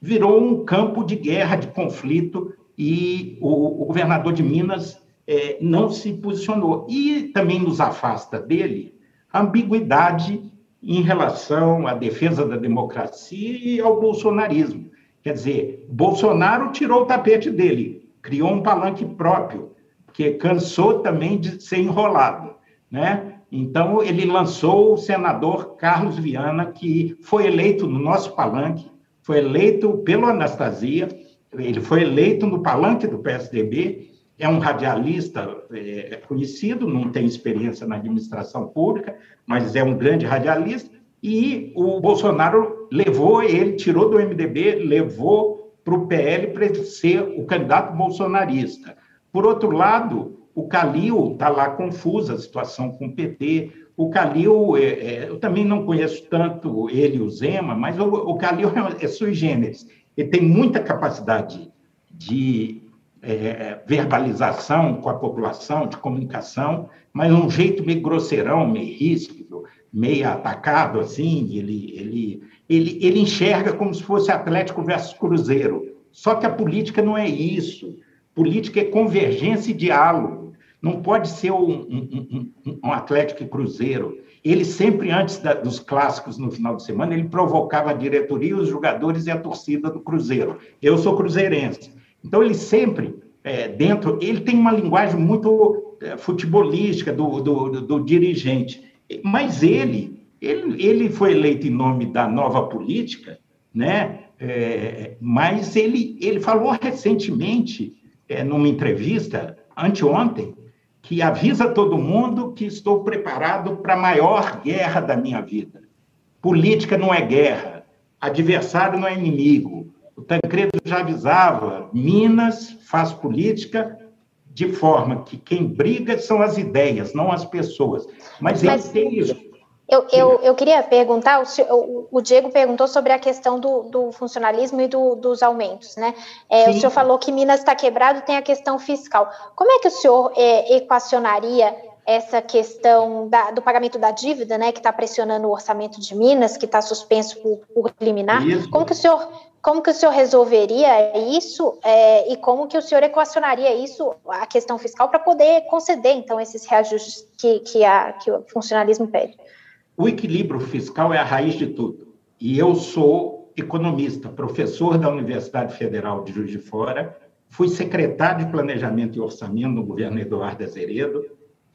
Speaker 2: virou um campo de guerra, de conflito, e o, o governador de Minas é, não se posicionou. E também nos afasta dele a ambiguidade em relação à defesa da democracia e ao bolsonarismo. Quer dizer, Bolsonaro tirou o tapete dele, criou um palanque próprio, que cansou também de ser enrolado, né? Então, ele lançou o senador Carlos Viana, que foi eleito no nosso palanque, foi eleito pelo Anastasia, ele foi eleito no palanque do PSDB, é um radialista é, conhecido, não tem experiência na administração pública, mas é um grande radialista, e o Bolsonaro levou ele, tirou do MDB, levou para o PL para ele ser o candidato bolsonarista. Por outro lado, o Calil está lá confusa a situação com o PT. O Calil, é, é, eu também não conheço tanto ele e o Zema, mas o, o Calil é, [LAUGHS] é sui generis. Ele tem muita capacidade de é, verbalização com a população, de comunicação, mas um jeito meio grosseirão, meio ríspido, meio atacado, assim. Ele, ele, ele, ele enxerga como se fosse Atlético versus Cruzeiro. Só que a política não é isso. Política é convergência e diálogo não pode ser um, um, um, um Atlético e Cruzeiro. Ele sempre, antes da, dos clássicos no final de semana, ele provocava a diretoria, os jogadores e a torcida do Cruzeiro. Eu sou cruzeirense. Então, ele sempre, é, dentro, ele tem uma linguagem muito é, futebolística do, do, do, do, dirigente. Mas ele, ele, ele foi eleito em nome da nova política, né? É, mas ele, ele falou recentemente, é, numa entrevista, anteontem, que avisa todo mundo que estou preparado para a maior guerra da minha vida. Política não é guerra, adversário não é inimigo. O Tancredo já avisava: Minas faz política de forma que quem briga são as ideias, não as pessoas. Mas, Mas ele tem
Speaker 3: eu, eu, eu queria perguntar, o, o, Diego perguntou sobre a questão do, do funcionalismo e do, dos aumentos, né? É, o senhor falou que Minas está quebrado, tem a questão fiscal. Como é que o senhor é, equacionaria essa questão da, do pagamento da dívida, né, que está pressionando o orçamento de Minas, que está suspenso por, por liminar? Isso. Como que o senhor como que o senhor resolveria isso é, e como que o senhor equacionaria isso, a questão fiscal, para poder conceder, então, esses reajustes que, que, a, que o funcionalismo pede?
Speaker 2: O equilíbrio fiscal é a raiz de tudo. E eu sou economista, professor da Universidade Federal de Juiz de Fora, fui secretário de Planejamento e Orçamento no governo Eduardo Azeredo.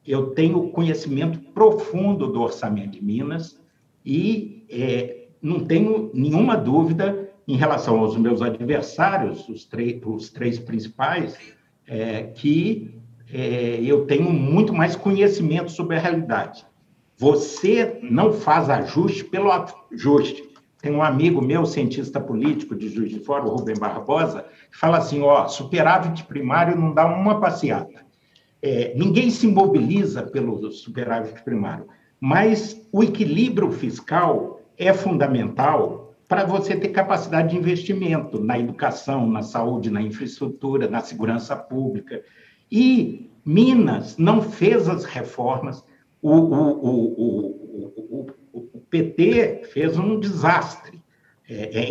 Speaker 2: Eu tenho conhecimento profundo do orçamento de Minas e é, não tenho nenhuma dúvida em relação aos meus adversários, os, os três principais, é, que é, eu tenho muito mais conhecimento sobre a realidade. Você não faz ajuste pelo ajuste. Tem um amigo meu, cientista político de Juiz de Fora, o Rubem Barbosa, que fala assim: ó, superávit primário não dá uma passeata. É, ninguém se mobiliza pelo superávit primário, mas o equilíbrio fiscal é fundamental para você ter capacidade de investimento na educação, na saúde, na infraestrutura, na segurança pública. E Minas não fez as reformas o, o, o, o, PT fez um desastre. É, é,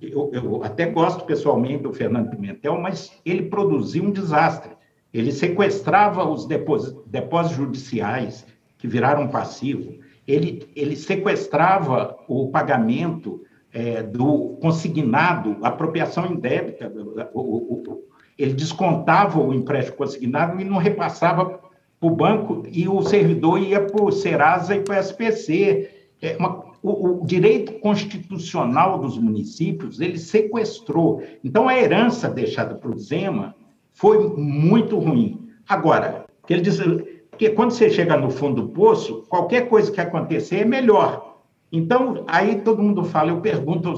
Speaker 2: eu, eu, até gosto pessoalmente do Fernando Pimentel, mas ele produziu um desastre. Ele sequestrava os depósitos, depósitos judiciais, que viraram passivo, ele, ele sequestrava o pagamento é, do consignado, apropriação indébita, o, o, ele descontava o empréstimo consignado e não repassava para o banco e o servidor ia para o Serasa e para o SPC. É o, direito constitucional dos municípios ele sequestrou. Então, a herança deixada para o Zema foi muito ruim. Agora, ele diz, porque quando você chega no fundo do poço, qualquer coisa que acontecer é melhor. Então, aí todo mundo fala, eu pergunto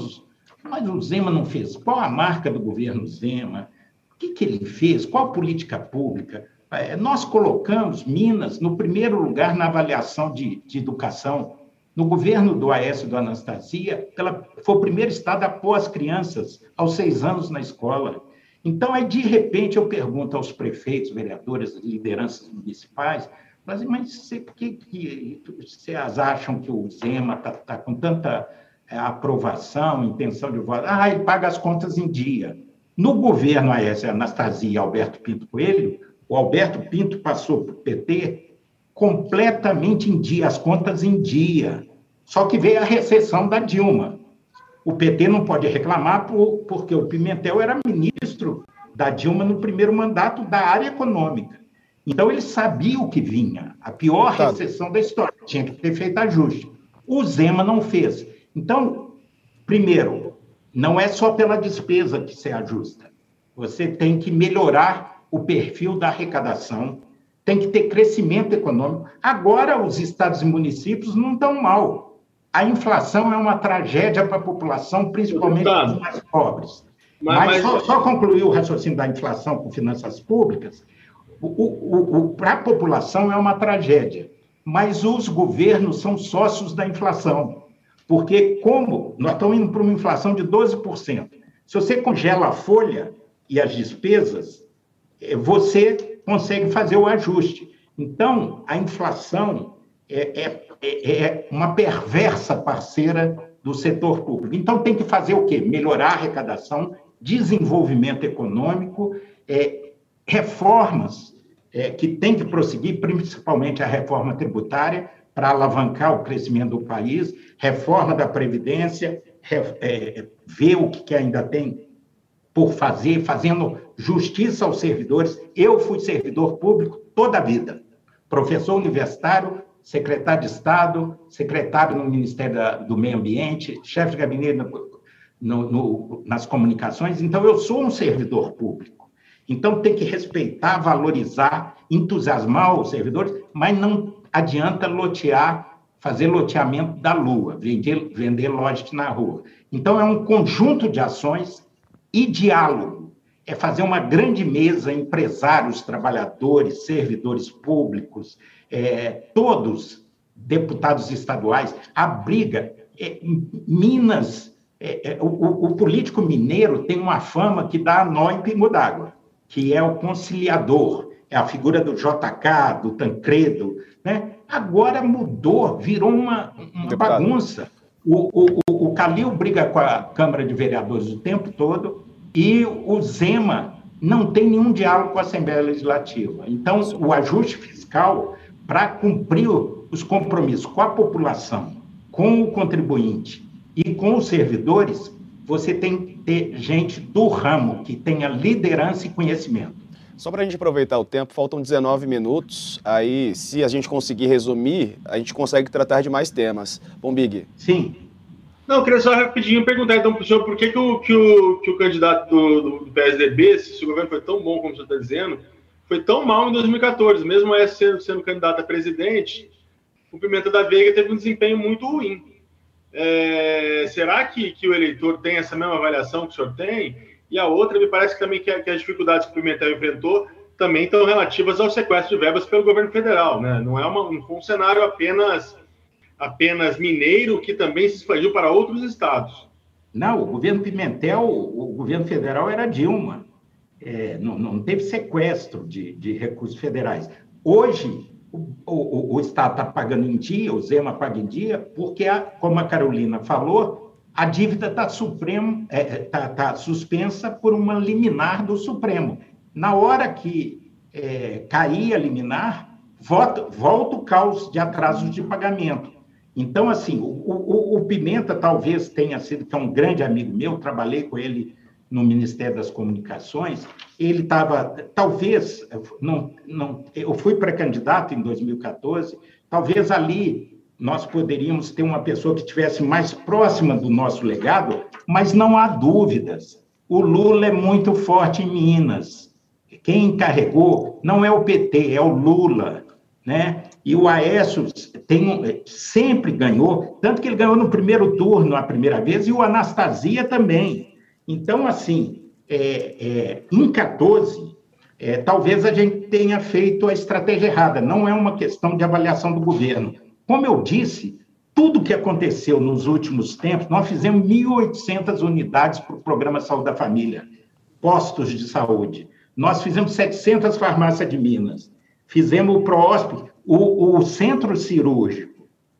Speaker 2: mas o Zema não fez. Qual a marca do governo Zema? O que, que ele fez? Qual política pública? É, nós colocamos Minas no primeiro lugar na avaliação de, de educação. No governo do Aécio do Anastasia, ela foi o primeiro estado a pôr as crianças aos seis anos na escola. Então, aí, de repente, eu pergunto aos prefeitos, vereadores, lideranças municipais, mas, mas por que, que vocês acham que o Zema está tá com tanta é, aprovação, intenção de voto? Ah, ele paga as contas em dia. No governo Aécio Anastasia e Alberto Pinto Coelho, o Alberto Pinto passou para o PT completamente em dia, as contas em dia. Só que veio a recessão da Dilma. O PT não pode reclamar por, porque o Pimentel era ministro da Dilma no primeiro mandato da área econômica. Então ele sabia o que vinha, a pior tá. recessão da história, tinha que ter feito ajuste. O Zema não fez. Então, primeiro, não é só pela despesa que se ajusta. Você tem que melhorar o perfil da arrecadação, tem que ter crescimento econômico. Agora, os estados e municípios não estão mal. A inflação é uma tragédia para a população, principalmente os mais pobres. Mas, mas, mas... Só, só, concluir o raciocínio da inflação com finanças públicas, para a população é uma tragédia, mas os governos são sócios da inflação. Porque, como nós estamos indo para uma inflação de 12%, se você congela a folha e as despesas, é, você consegue fazer o ajuste. Então, a inflação é, é, é, é uma perversa parceira do setor público. Então, tem que fazer o quê? Melhorar a arrecadação, desenvolvimento econômico, é, reformas é, que tem que prosseguir, principalmente a reforma tributária, para alavancar o crescimento do país, reforma da Previdência, é, ver o que, ainda tem por fazer, fazendo justiça aos servidores. Eu fui servidor público toda a vida, professor universitário, secretário de Estado, secretário no Ministério do Meio Ambiente, chefe de gabinete no, no, nas comunicações. Então, eu sou um servidor público. Então, tem que respeitar, valorizar, entusiasmar os servidores, mas não adianta lotear, fazer loteamento da lua, vender, vender lote na rua. Então, é um conjunto de ações e diálogo é fazer uma grande mesa, empresários, trabalhadores, servidores públicos, é, todos, deputados estaduais, a briga. É, Minas, é, é o, o, político mineiro tem uma fama que dá nó em pingo d'água, que é o conciliador, é a figura do JK, do Tancredo. Né? Agora mudou, virou uma, uma bagunça. O, o, o Calil briga com a Câmara de Vereadores o tempo todo e o Zema não tem nenhum diálogo com a Assembleia Legislativa. Então, o ajuste fiscal, para cumprir os compromissos com a população, com o contribuinte e com os servidores, você tem ter gente do ramo que tenha liderança e conhecimento.
Speaker 1: Só para a gente aproveitar o tempo, faltam 19 minutos. Aí, se a gente conseguir resumir, a gente consegue tratar de mais temas. Bom, Big.
Speaker 2: Sim.
Speaker 4: Não, eu queria só rapidinho perguntar então para o senhor por que, que, o, que, o, que o candidato do, do, PSDB, se o governo foi tão bom como o senhor está dizendo, foi tão mal em 2014, mesmo sendo, sendo candidato a presidente, o Pimenta da Veiga teve um desempenho muito ruim. É, será que, que o eleitor tem essa mesma avaliação que o senhor tem? E a outra, me parece também que, que as dificuldades que o Pimentel enfrentou também estão relativas ao sequestro de verbas pelo governo federal, né? Não é uma, um cenário apenas apenas mineiro que também se expandiu para outros estados.
Speaker 2: Não, o governo Pimentel, o governo federal era Dilma. É, não, não, teve sequestro de, de, recursos federais. Hoje, o, o, o Estado está pagando em dia, o Zema paga em dia, porque, a, como a Carolina falou, a dívida está é, é, tá, tá suspensa por uma liminar do Supremo. Na hora que é, cair a liminar, volta, volta o caos de atrasos de pagamento. Então, assim, o, o, o, Pimenta talvez tenha sido, que é um grande amigo meu, trabalhei com ele no Ministério das Comunicações, ele estava, talvez, não, não, eu fui pré-candidato em 2014, talvez ali nós poderíamos ter uma pessoa que estivesse mais próxima do nosso legado, mas não há dúvidas. O Lula é muito forte em Minas. Quem encarregou não é o PT, é o Lula, né? E o Aécio tem, sempre ganhou, tanto que ele ganhou no primeiro turno a primeira vez, e o Anastasia também. Então, assim, é, é, em 14, é, talvez a gente tenha feito a estratégia errada, não é uma questão de avaliação do governo. Como eu disse, tudo que aconteceu nos últimos tempos, nós fizemos 1.800 unidades para o Programa Saúde da Família, postos de saúde. Nós fizemos 700 farmácias de Minas. Fizemos o ProHospital, o, o centro cirúrgico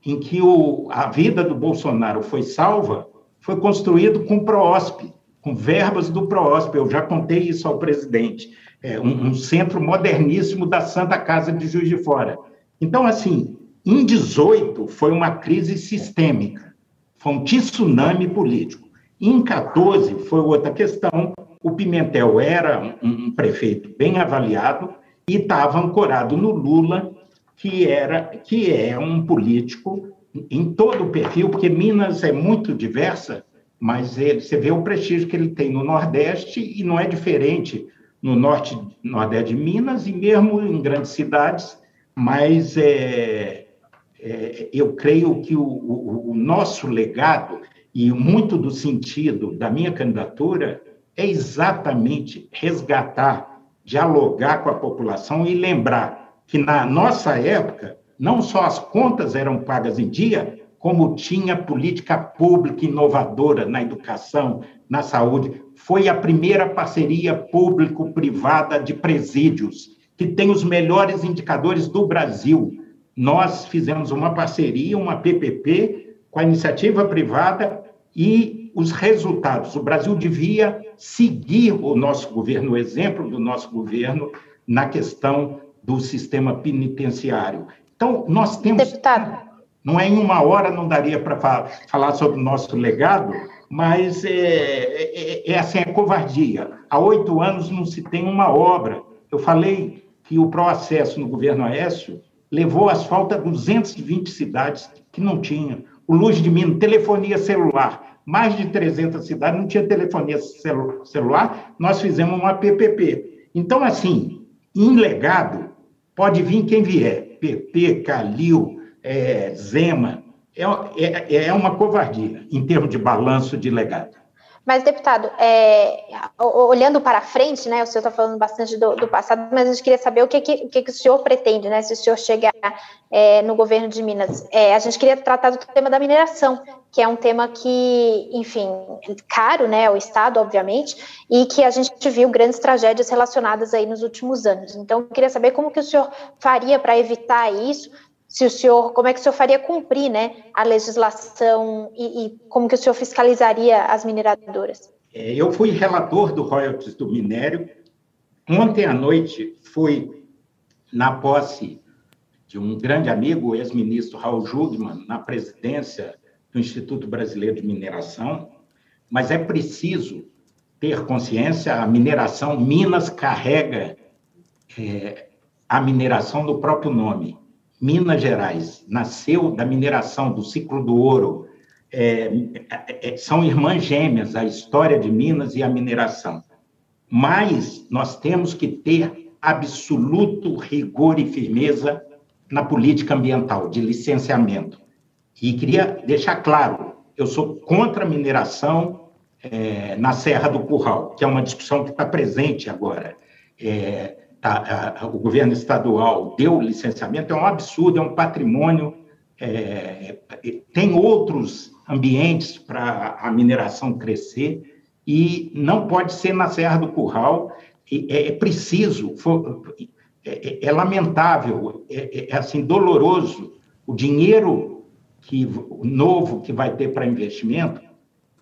Speaker 2: em que o, a vida do Bolsonaro foi salva foi construído com PROOSP, com verbas do PROOSP. Eu já contei isso ao presidente. é, um, um, centro moderníssimo da Santa Casa de Juiz de Fora. Então, assim, em 18 foi uma crise sistêmica, foi um tsunami político. Em 14 foi outra questão. O Pimentel era um, um prefeito bem avaliado e estava ancorado no Lula, que era que é um político em todo o perfil, porque Minas é muito diversa, mas ele, você vê o prestígio que ele tem no Nordeste e não é diferente no Norte, Nordeste de Minas e mesmo em grandes cidades, mas é, é, eu creio que o, o, o nosso legado e muito do sentido da minha candidatura é exatamente resgatar, dialogar com a população e lembrar que na nossa época não só as contas eram pagas em dia, como tinha política pública inovadora na educação, na saúde. Foi a primeira parceria público-privada de presídios, que tem os melhores indicadores do Brasil. Nós fizemos uma parceria, uma PPP, com a iniciativa privada e os resultados. O Brasil devia seguir o nosso governo, o exemplo do nosso governo, na questão do sistema penitenciário. Então, nós temos. Deputado. Não é em uma hora, não daria para falar sobre o nosso legado, mas é, é, é, assim, é covardia. Há oito anos não se tem uma obra. Eu falei que o processo no governo Aécio levou asfalto a 220 cidades que não tinham. O Luz de Minas, telefonia celular, mais de 300 cidades não tinha telefonia celu celular, nós fizemos uma PPP. Então, assim, em legado, pode vir quem vier. PP, Calil, é, Zema, é, é, é uma covardia em termos de balanço de legado.
Speaker 3: Mas, deputado, é, olhando para frente, né, o senhor está falando bastante do, do, passado, mas a gente queria saber o que, que, que o senhor pretende, né, se o senhor chegar é, no governo de Minas. É, a gente queria tratar do tema da mineração, que é um tema que, enfim, caro, né, ao Estado, obviamente, e que a gente viu grandes tragédias relacionadas aí nos últimos anos. Então, eu queria saber como que o senhor faria para evitar isso, se o senhor, como é que o senhor faria cumprir, né, a legislação e, e como que o senhor fiscalizaria as mineradoras?
Speaker 2: É, eu fui relator do royalties do minério. Ontem à noite fui na posse de um grande amigo, ex-ministro Raul Jugman, na presidência do Instituto Brasileiro de Mineração, mas é preciso ter consciência, a mineração, Minas carrega é, a mineração do próprio nome. Minas Gerais nasceu da mineração do ciclo do ouro. É, é, é, são irmãs gêmeas, a história de Minas e a mineração. Mas nós temos que ter absoluto rigor e firmeza na política ambiental, de licenciamento. E queria deixar claro, eu sou contra a mineração é, na Serra do Curral, que é uma discussão que está presente agora. É, a, a, o governo estadual deu licenciamento, é um absurdo, é um patrimônio. É, tem outros ambientes para a mineração crescer e não pode ser na Serra do Curral. É, é preciso, for, é, é, é, lamentável, é, é, assim doloroso o dinheiro que novo que vai ter para investimento,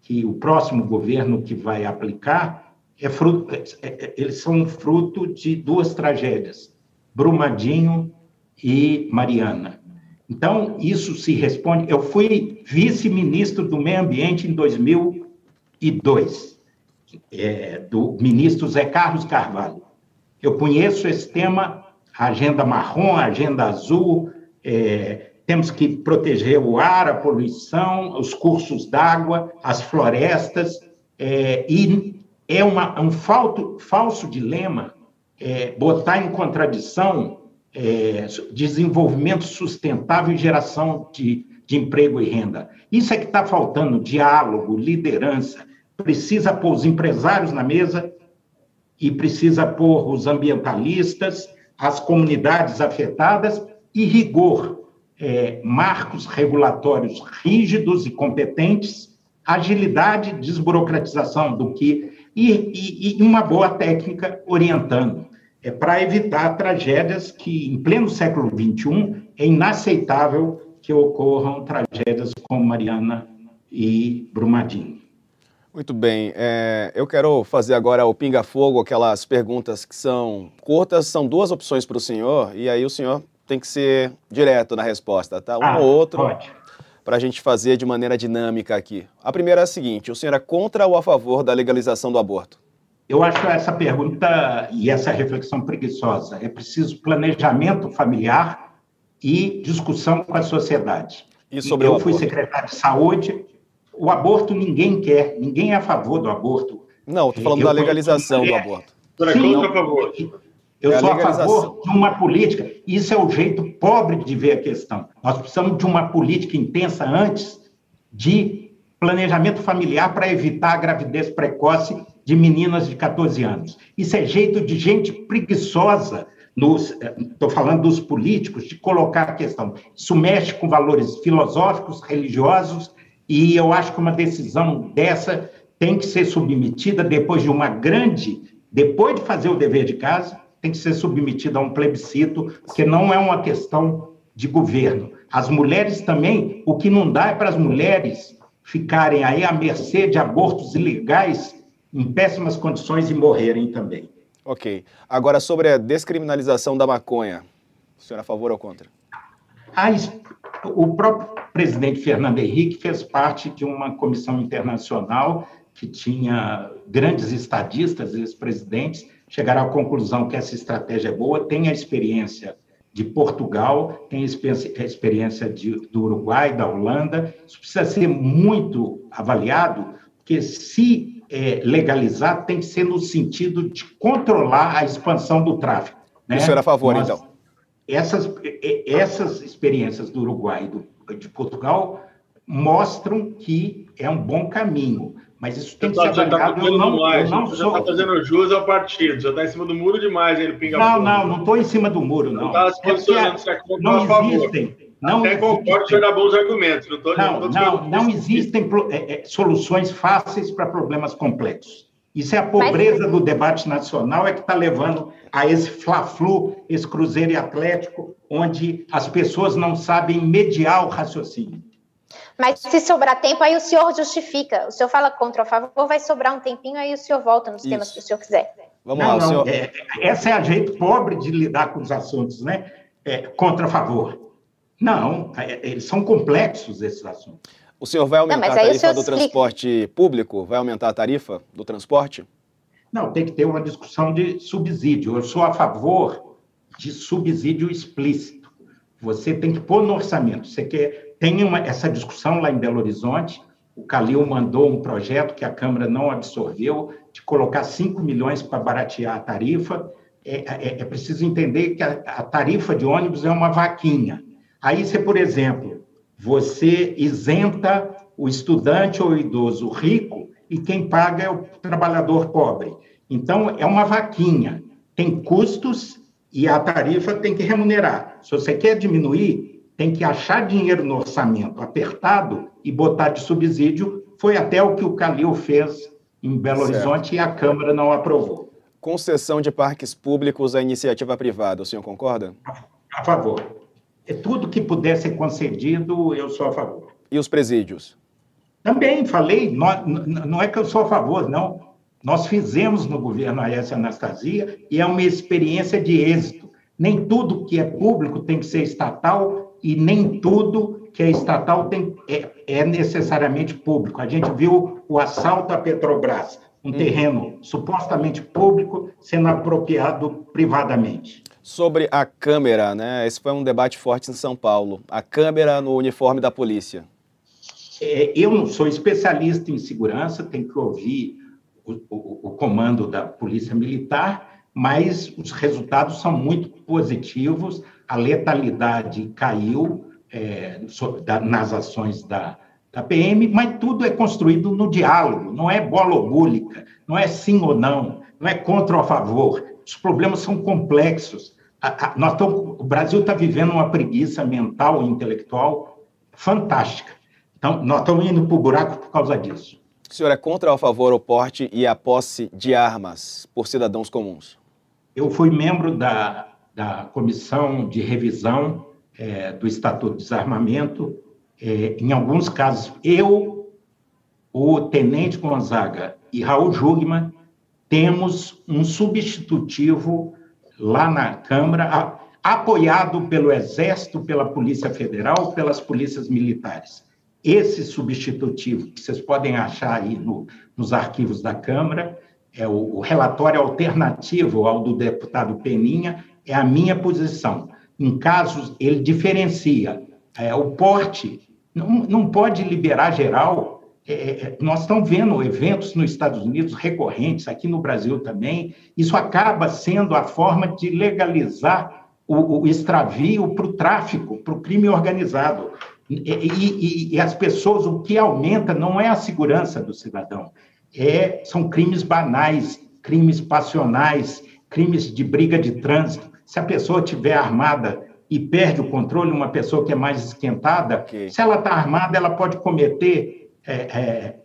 Speaker 2: que o próximo governo que vai aplicar é fruto, é, é, eles são fruto de duas tragédias, Brumadinho e Mariana. Então, isso se responde. Eu fui vice-ministro do Meio Ambiente em 2002, é, do ministro Zé Carlos Carvalho. Eu conheço esse tema, agenda marrom, agenda azul, é, temos que proteger o ar, a poluição, os cursos d'água, as florestas, é, e é uma, um falto, falso dilema é, botar em contradição é, desenvolvimento sustentável e geração de, de emprego e renda. Isso é que está faltando: diálogo, liderança. Precisa pôr os empresários na mesa e precisa pôr os ambientalistas, as comunidades afetadas e rigor, é, marcos regulatórios rígidos e competentes, agilidade, desburocratização do que e, e, e uma boa técnica orientando. É para evitar tragédias que, em pleno século XXI, é inaceitável que ocorram tragédias como Mariana e Brumadinho.
Speaker 1: Muito bem. É, eu quero fazer agora o pinga-fogo, aquelas perguntas que são curtas. São duas opções para o senhor, e aí o senhor tem que ser direto na resposta, tá? Um ah, ou outro. Para a gente fazer de maneira dinâmica aqui. A primeira é a seguinte: o senhor é contra ou a favor da legalização do aborto?
Speaker 2: Eu acho essa pergunta e essa reflexão preguiçosa. É preciso planejamento familiar e discussão com a sociedade. E sobre eu fui secretário de saúde, o aborto ninguém quer, ninguém é a favor do aborto.
Speaker 1: Não, estou falando eu, da legalização do aborto.
Speaker 2: Sim, eu, a favor. Eu é sou a, a favor de uma política. Isso é o jeito pobre de ver a questão. Nós precisamos de uma política intensa antes de planejamento familiar para evitar a gravidez precoce de meninas de 14 anos. Isso é jeito de gente preguiçosa estou falando dos políticos, de colocar a questão. Isso mexe com valores filosóficos, religiosos, e eu acho que uma decisão dessa tem que ser submetida depois de uma grande, depois de fazer o dever de casa, tem que ser submetida a um plebiscito, porque não é uma questão de governo. As mulheres também, o que não dá é para as mulheres ficarem aí à mercê de abortos ilegais em péssimas condições e morrerem também.
Speaker 1: Ok. Agora, sobre a descriminalização da maconha, o senhor é a favor ou contra?
Speaker 2: Ah, o próprio presidente Fernando Henrique fez parte de uma comissão internacional que tinha grandes estadistas, ex-presidentes, chegaram à conclusão que essa estratégia é boa, tem a experiência de Portugal, tem a experiência de, do Uruguai, da Holanda. Isso precisa ser muito avaliado, porque se é, legalizar tem que ser no sentido de controlar a expansão do tráfico. Né?
Speaker 1: O senhor é a favor, Nós, então?
Speaker 2: Essas, essas experiências do Uruguai e do, de Portugal mostram que é um bom caminho. Mas isso tem que tá, ser
Speaker 4: tá avaliado. Tá eu não, mais, eu não sou... está fazendo jus ao partido, já está em cima do muro demais, ele pinga
Speaker 2: Não, não, não estou em cima do muro, não. Não está se posicionando, é não existem,
Speaker 4: não Até concordo que dar bons argumentos. Não, tô,
Speaker 2: não, não, não, não existem é, é, soluções fáceis para problemas complexos. Isso é a pobreza Mas... do debate nacional é que está levando a esse fla-flu, esse cruzeiro e atlético, onde as pessoas não sabem mediar o raciocínio.
Speaker 3: Mas se sobrar tempo, aí o senhor justifica. O senhor fala contra ou a favor, vai sobrar um tempinho, aí o senhor volta nos Isso. temas que o senhor quiser.
Speaker 2: Vamos não, lá, não, senhor... É, essa é a jeito pobre de lidar com os assuntos, né? É, contra a favor. Não, é, eles são complexos esses assuntos.
Speaker 1: O senhor vai aumentar não, a tarifa do explica. transporte público? Vai aumentar a tarifa do transporte?
Speaker 2: Não, tem que ter uma discussão de subsídio. Eu sou a favor de subsídio explícito. Você tem que pôr no orçamento. Você quer tem uma, essa discussão lá em Belo Horizonte. O Calil mandou um projeto que a Câmara não absorveu de colocar 5 milhões para baratear a tarifa. É, é, é preciso entender que a, a tarifa de ônibus é uma vaquinha. Aí você, por exemplo, você isenta o estudante ou o idoso rico e quem paga é o trabalhador pobre. Então, é uma vaquinha. Tem custos e a tarifa tem que remunerar. Se você quer diminuir, tem que achar dinheiro no orçamento apertado e botar de subsídio. Foi até o que o Calil fez em Belo certo. Horizonte e a Câmara não aprovou.
Speaker 1: Concessão de parques públicos à iniciativa privada, o senhor concorda?
Speaker 2: A favor. É tudo que puder ser concedido, eu sou a favor.
Speaker 1: E os presídios?
Speaker 2: Também falei, não, não é que eu sou a favor, não. Nós fizemos no governo Aécio Anastasia e é uma experiência de êxito. Nem tudo que é público tem que ser estatal e nem tudo que é estatal tem, é, é necessariamente público. A gente viu o assalto à Petrobras, um hum. terreno supostamente público sendo apropriado privadamente
Speaker 1: sobre a câmera, né? Esse foi um debate forte em São Paulo. A câmera no uniforme da polícia.
Speaker 2: É, eu não sou especialista em segurança, tenho que ouvir o, o, o, comando da Polícia Militar, mas os resultados são muito positivos. A letalidade caiu é, nas ações da, da PM, mas tudo é construído no diálogo, não é bola obúlica, não é sim ou não, não é contra ou a favor. Os problemas são complexos a, a, nós o Brasil está vivendo uma preguiça mental e intelectual fantástica. Então, nós estamos indo para o buraco por causa disso.
Speaker 1: O senhor é contra ou a favor o porte e a posse de armas por cidadãos comuns?
Speaker 2: Eu fui membro da, da comissão de revisão é, do Estatuto de Desarmamento. É, em alguns casos, eu o Tenente Gonzaga e Raul Jugman, temos um substitutivo lá na Câmara, apoiado pelo Exército, pela Polícia Federal, pelas polícias militares. Esse substitutivo, que vocês podem achar aí no, nos arquivos da Câmara, é o, o relatório alternativo ao do deputado Peninha, é a minha posição. Em casos, ele diferencia é, o porte, não, não pode liberar geral é, é, nós estamos vendo eventos nos Estados Unidos recorrentes, aqui no Brasil também. Isso acaba sendo a forma de legalizar o, o extravio para o tráfico, para o crime organizado. E, e, e, as pessoas, o que aumenta não é a segurança do cidadão, é, são crimes banais, crimes passionais, crimes de briga de trânsito. Se a pessoa tiver armada e perde o controle, uma pessoa que é mais esquentada, okay. se ela está armada, ela pode cometer é,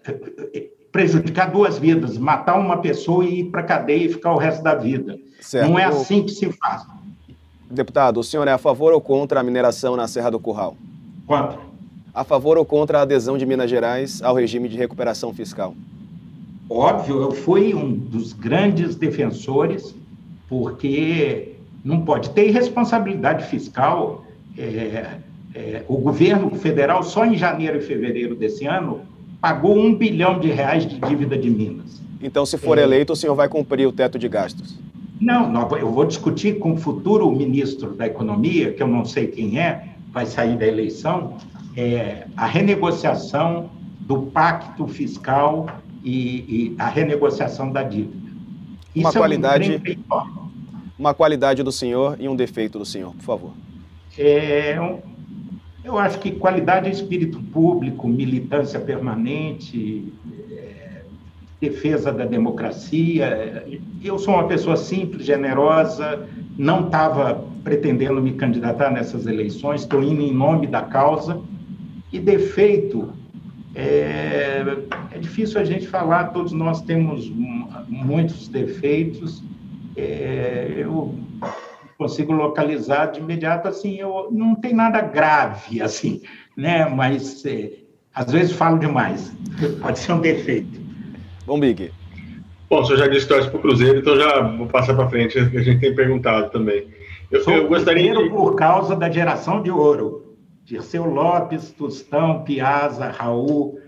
Speaker 2: é, prejudicar duas vidas, matar uma pessoa e ir para a cadeia e ficar o resto da vida. Certo. Não é assim que se faz.
Speaker 1: Deputado, o senhor é a favor ou contra a mineração na Serra do Curral?
Speaker 2: Contra.
Speaker 1: A favor ou contra a adesão de Minas Gerais ao regime de recuperação fiscal?
Speaker 2: Óbvio, eu fui um dos grandes defensores, porque não pode ter irresponsabilidade fiscal. É, é, o governo federal, só em janeiro e fevereiro desse ano, pagou um bilhão de reais de dívida de Minas.
Speaker 1: Então, se for é, eleito, o senhor vai cumprir o teto de gastos?
Speaker 2: Não, não, eu vou discutir com o futuro ministro da Economia, que eu não sei quem é, vai sair da eleição, é, a renegociação do pacto fiscal e, e a renegociação da dívida.
Speaker 1: Isso uma qualidade, é um uma qualidade do senhor e um defeito do senhor, por favor.
Speaker 2: É, eu acho que qualidade é espírito público, militância permanente, é, defesa da democracia. Eu sou uma pessoa simples, generosa, não estava pretendendo me candidatar nessas eleições, estou indo em nome da causa. E defeito, é, é difícil a gente falar, todos nós temos muitos defeitos. É, eu consigo localizar de imediato, assim, eu não tem nada grave, assim, né? Mas é, às vezes falo demais, pode ser um defeito.
Speaker 1: Bom, Big.
Speaker 4: Bom, o senhor já disse torce para o Cruzeiro, então já vou passar para frente, [LAUGHS] que a gente tem perguntado também.
Speaker 2: Eu, Sou eu gostaria de... por causa da geração de ouro. Dirceu Lopes, Tostão, Piazza, Raul,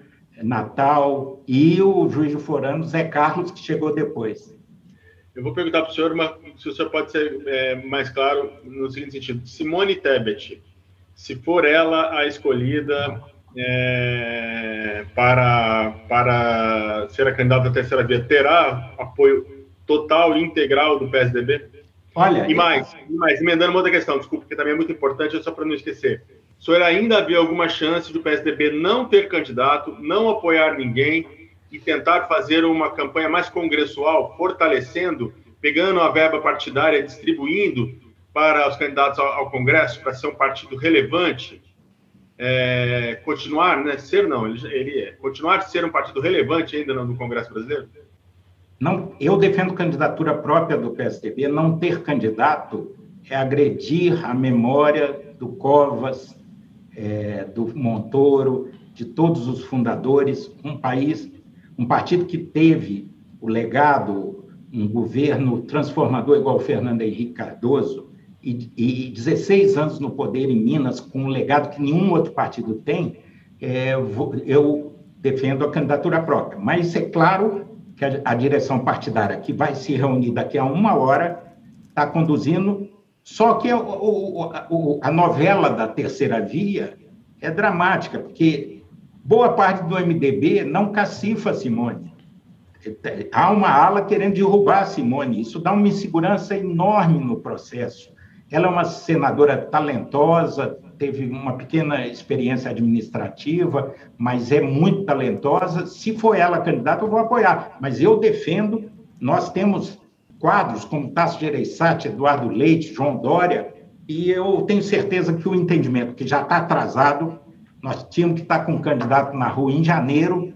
Speaker 2: Natal e o juiz de Forano, Zé Carlos, que chegou depois.
Speaker 4: Eu vou perguntar para o senhor, mas se o senhor pode ser é, mais claro no seguinte sentido: Simone Tebet, se for ela a escolhida é, para, para ser a candidata à terceira via, terá apoio total e integral do PSDB? Olha. E mais, e mais, emendando uma outra questão, desculpa, que também é muito importante, só para não esquecer. O senhor ainda vê alguma chance de o PSDB não ter candidato, não apoiar ninguém e tentar fazer uma campanha mais congressual, fortalecendo, pegando a verba partidária, distribuindo para os candidatos ao, Congresso, para ser um partido relevante, é, continuar, né, ser não, ele, ele é, continuar ser um partido relevante ainda no Congresso brasileiro?
Speaker 2: Não, eu defendo candidatura própria do PSDB. Não ter candidato é agredir a memória do Covas, é, do Montoro, de todos os fundadores. Um país um partido que teve o legado, um governo transformador igual o Fernando Henrique Cardoso, e, e 16 anos no poder em Minas, com um legado que nenhum outro partido tem, é, eu defendo a candidatura própria. Mas é claro que a, a direção partidária, que vai se reunir daqui a uma hora, está conduzindo. Só que o, o, a novela da terceira via é dramática, porque Boa parte do MDB não cacifa Simone. Há uma ala querendo derrubar Simone. Isso dá uma insegurança enorme no processo. Ela é uma senadora talentosa, teve uma pequena experiência administrativa, mas é muito talentosa. Se for ela candidata, eu vou apoiar. Mas eu defendo, nós temos quadros como Tasso Gereissati, Eduardo Leite, João Dória, e eu tenho certeza que o entendimento, que já está atrasado, nós tínhamos que estar com um candidato na rua em janeiro,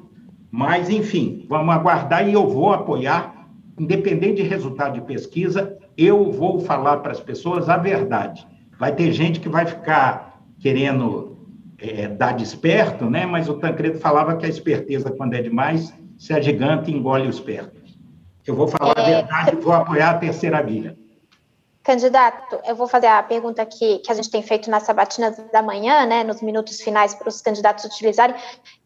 Speaker 2: mas, enfim, vamos aguardar e eu vou apoiar, independente de resultado de pesquisa, eu vou falar para as pessoas a verdade. Vai ter gente que vai ficar querendo é, dar desperto, né? mas o Tancredo falava que a esperteza, quando é demais, se agiganta e engole o esperto. Eu vou falar é... a verdade e vou apoiar a terceira via.
Speaker 3: Candidato, eu vou fazer a pergunta que, que a gente tem feito nas sabatinas da manhã, né, nos minutos finais para os candidatos utilizarem,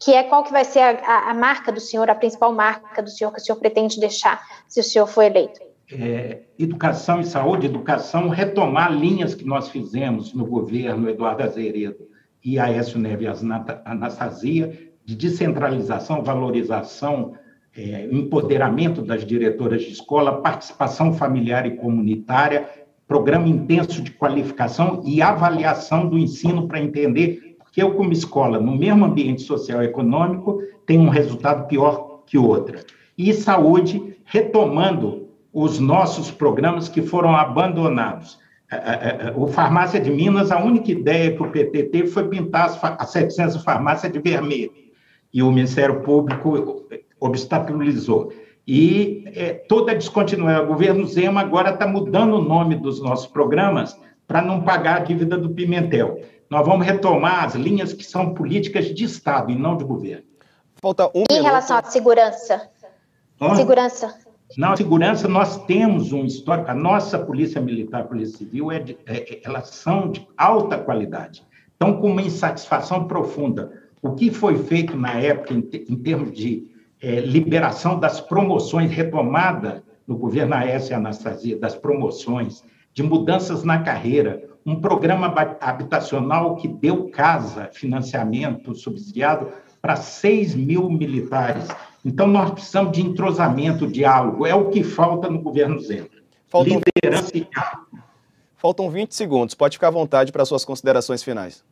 Speaker 3: que é qual que vai ser a, a, marca do senhor, a principal marca do senhor que o senhor pretende deixar se o senhor for eleito?
Speaker 2: É, educação e saúde, educação, retomar linhas que nós fizemos no governo Eduardo Azeredo e Aécio Neves Anastasia, de descentralização, valorização, é, empoderamento das diretoras de escola, participação familiar e comunitária, programa intenso de qualificação e avaliação do ensino para entender que eu, como escola, no mesmo ambiente social e econômico, tenho um resultado pior que outra. E saúde, retomando os nossos programas que foram abandonados. É, é, é, o Farmácia de Minas, a única ideia que o PT teve foi pintar as 700 farmácias de vermelho. E o Ministério Público obstaculizou. E é, toda a descontinuidade. O governo Zema agora está mudando o nome dos nossos programas para não pagar a dívida do Pimentel. Nós vamos retomar as linhas que são políticas de Estado e não de governo.
Speaker 3: Falta um em minuto. relação à segurança. Hã? Segurança.
Speaker 2: Não, segurança, nós temos um histórico. A nossa Polícia Militar, a Polícia Civil, é de, é, elas são de alta qualidade. Então, com uma insatisfação profunda. O que foi feito na época, em, em termos de é, liberação das promoções, retomada no governo Aécio e Anastasia, das promoções, de mudanças na carreira, um programa habitacional que deu casa, financiamento subsidiado para 6 mil militares. Então, nós precisamos de entrosamento, diálogo, é o que falta no governo Zema.
Speaker 1: Faltam Liderança 20... e Faltam 20 segundos, pode ficar à vontade para suas considerações finais.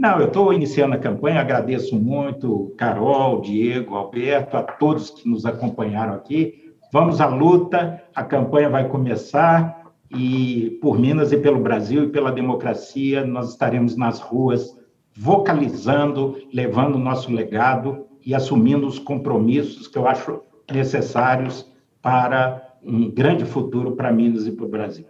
Speaker 2: Não, eu estou iniciando a campanha, agradeço muito, Carol, Diego, Alberto, a todos que nos acompanharam aqui. Vamos à luta, a campanha vai começar e por Minas e pelo Brasil e pela democracia, nós estaremos nas ruas vocalizando, levando o nosso legado e assumindo os compromissos que eu acho necessários para um grande futuro para Minas e para o Brasil.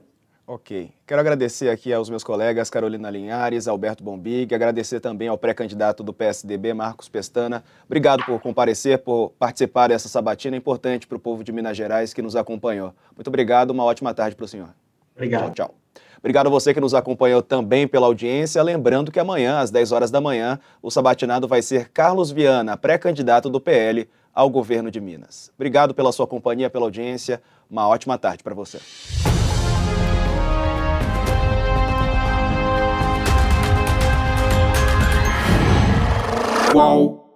Speaker 1: Ok. Quero agradecer aqui aos meus colegas Carolina Linhares, Alberto Bombig, agradecer também ao pré-candidato do PSDB, Marcos Pestana. Obrigado por comparecer, por participar dessa sabatina importante para o povo de Minas Gerais que nos acompanhou. Muito obrigado, uma ótima tarde para o senhor.
Speaker 2: Obrigado.
Speaker 1: Tchau, tchau. Obrigado a você que nos acompanhou também pela audiência. Lembrando que amanhã, às 10 horas da manhã, o sabatinado vai ser Carlos Viana, pré-candidato do PL ao governo de Minas. Obrigado pela sua companhia, pela audiência. Uma ótima tarde para você. Qual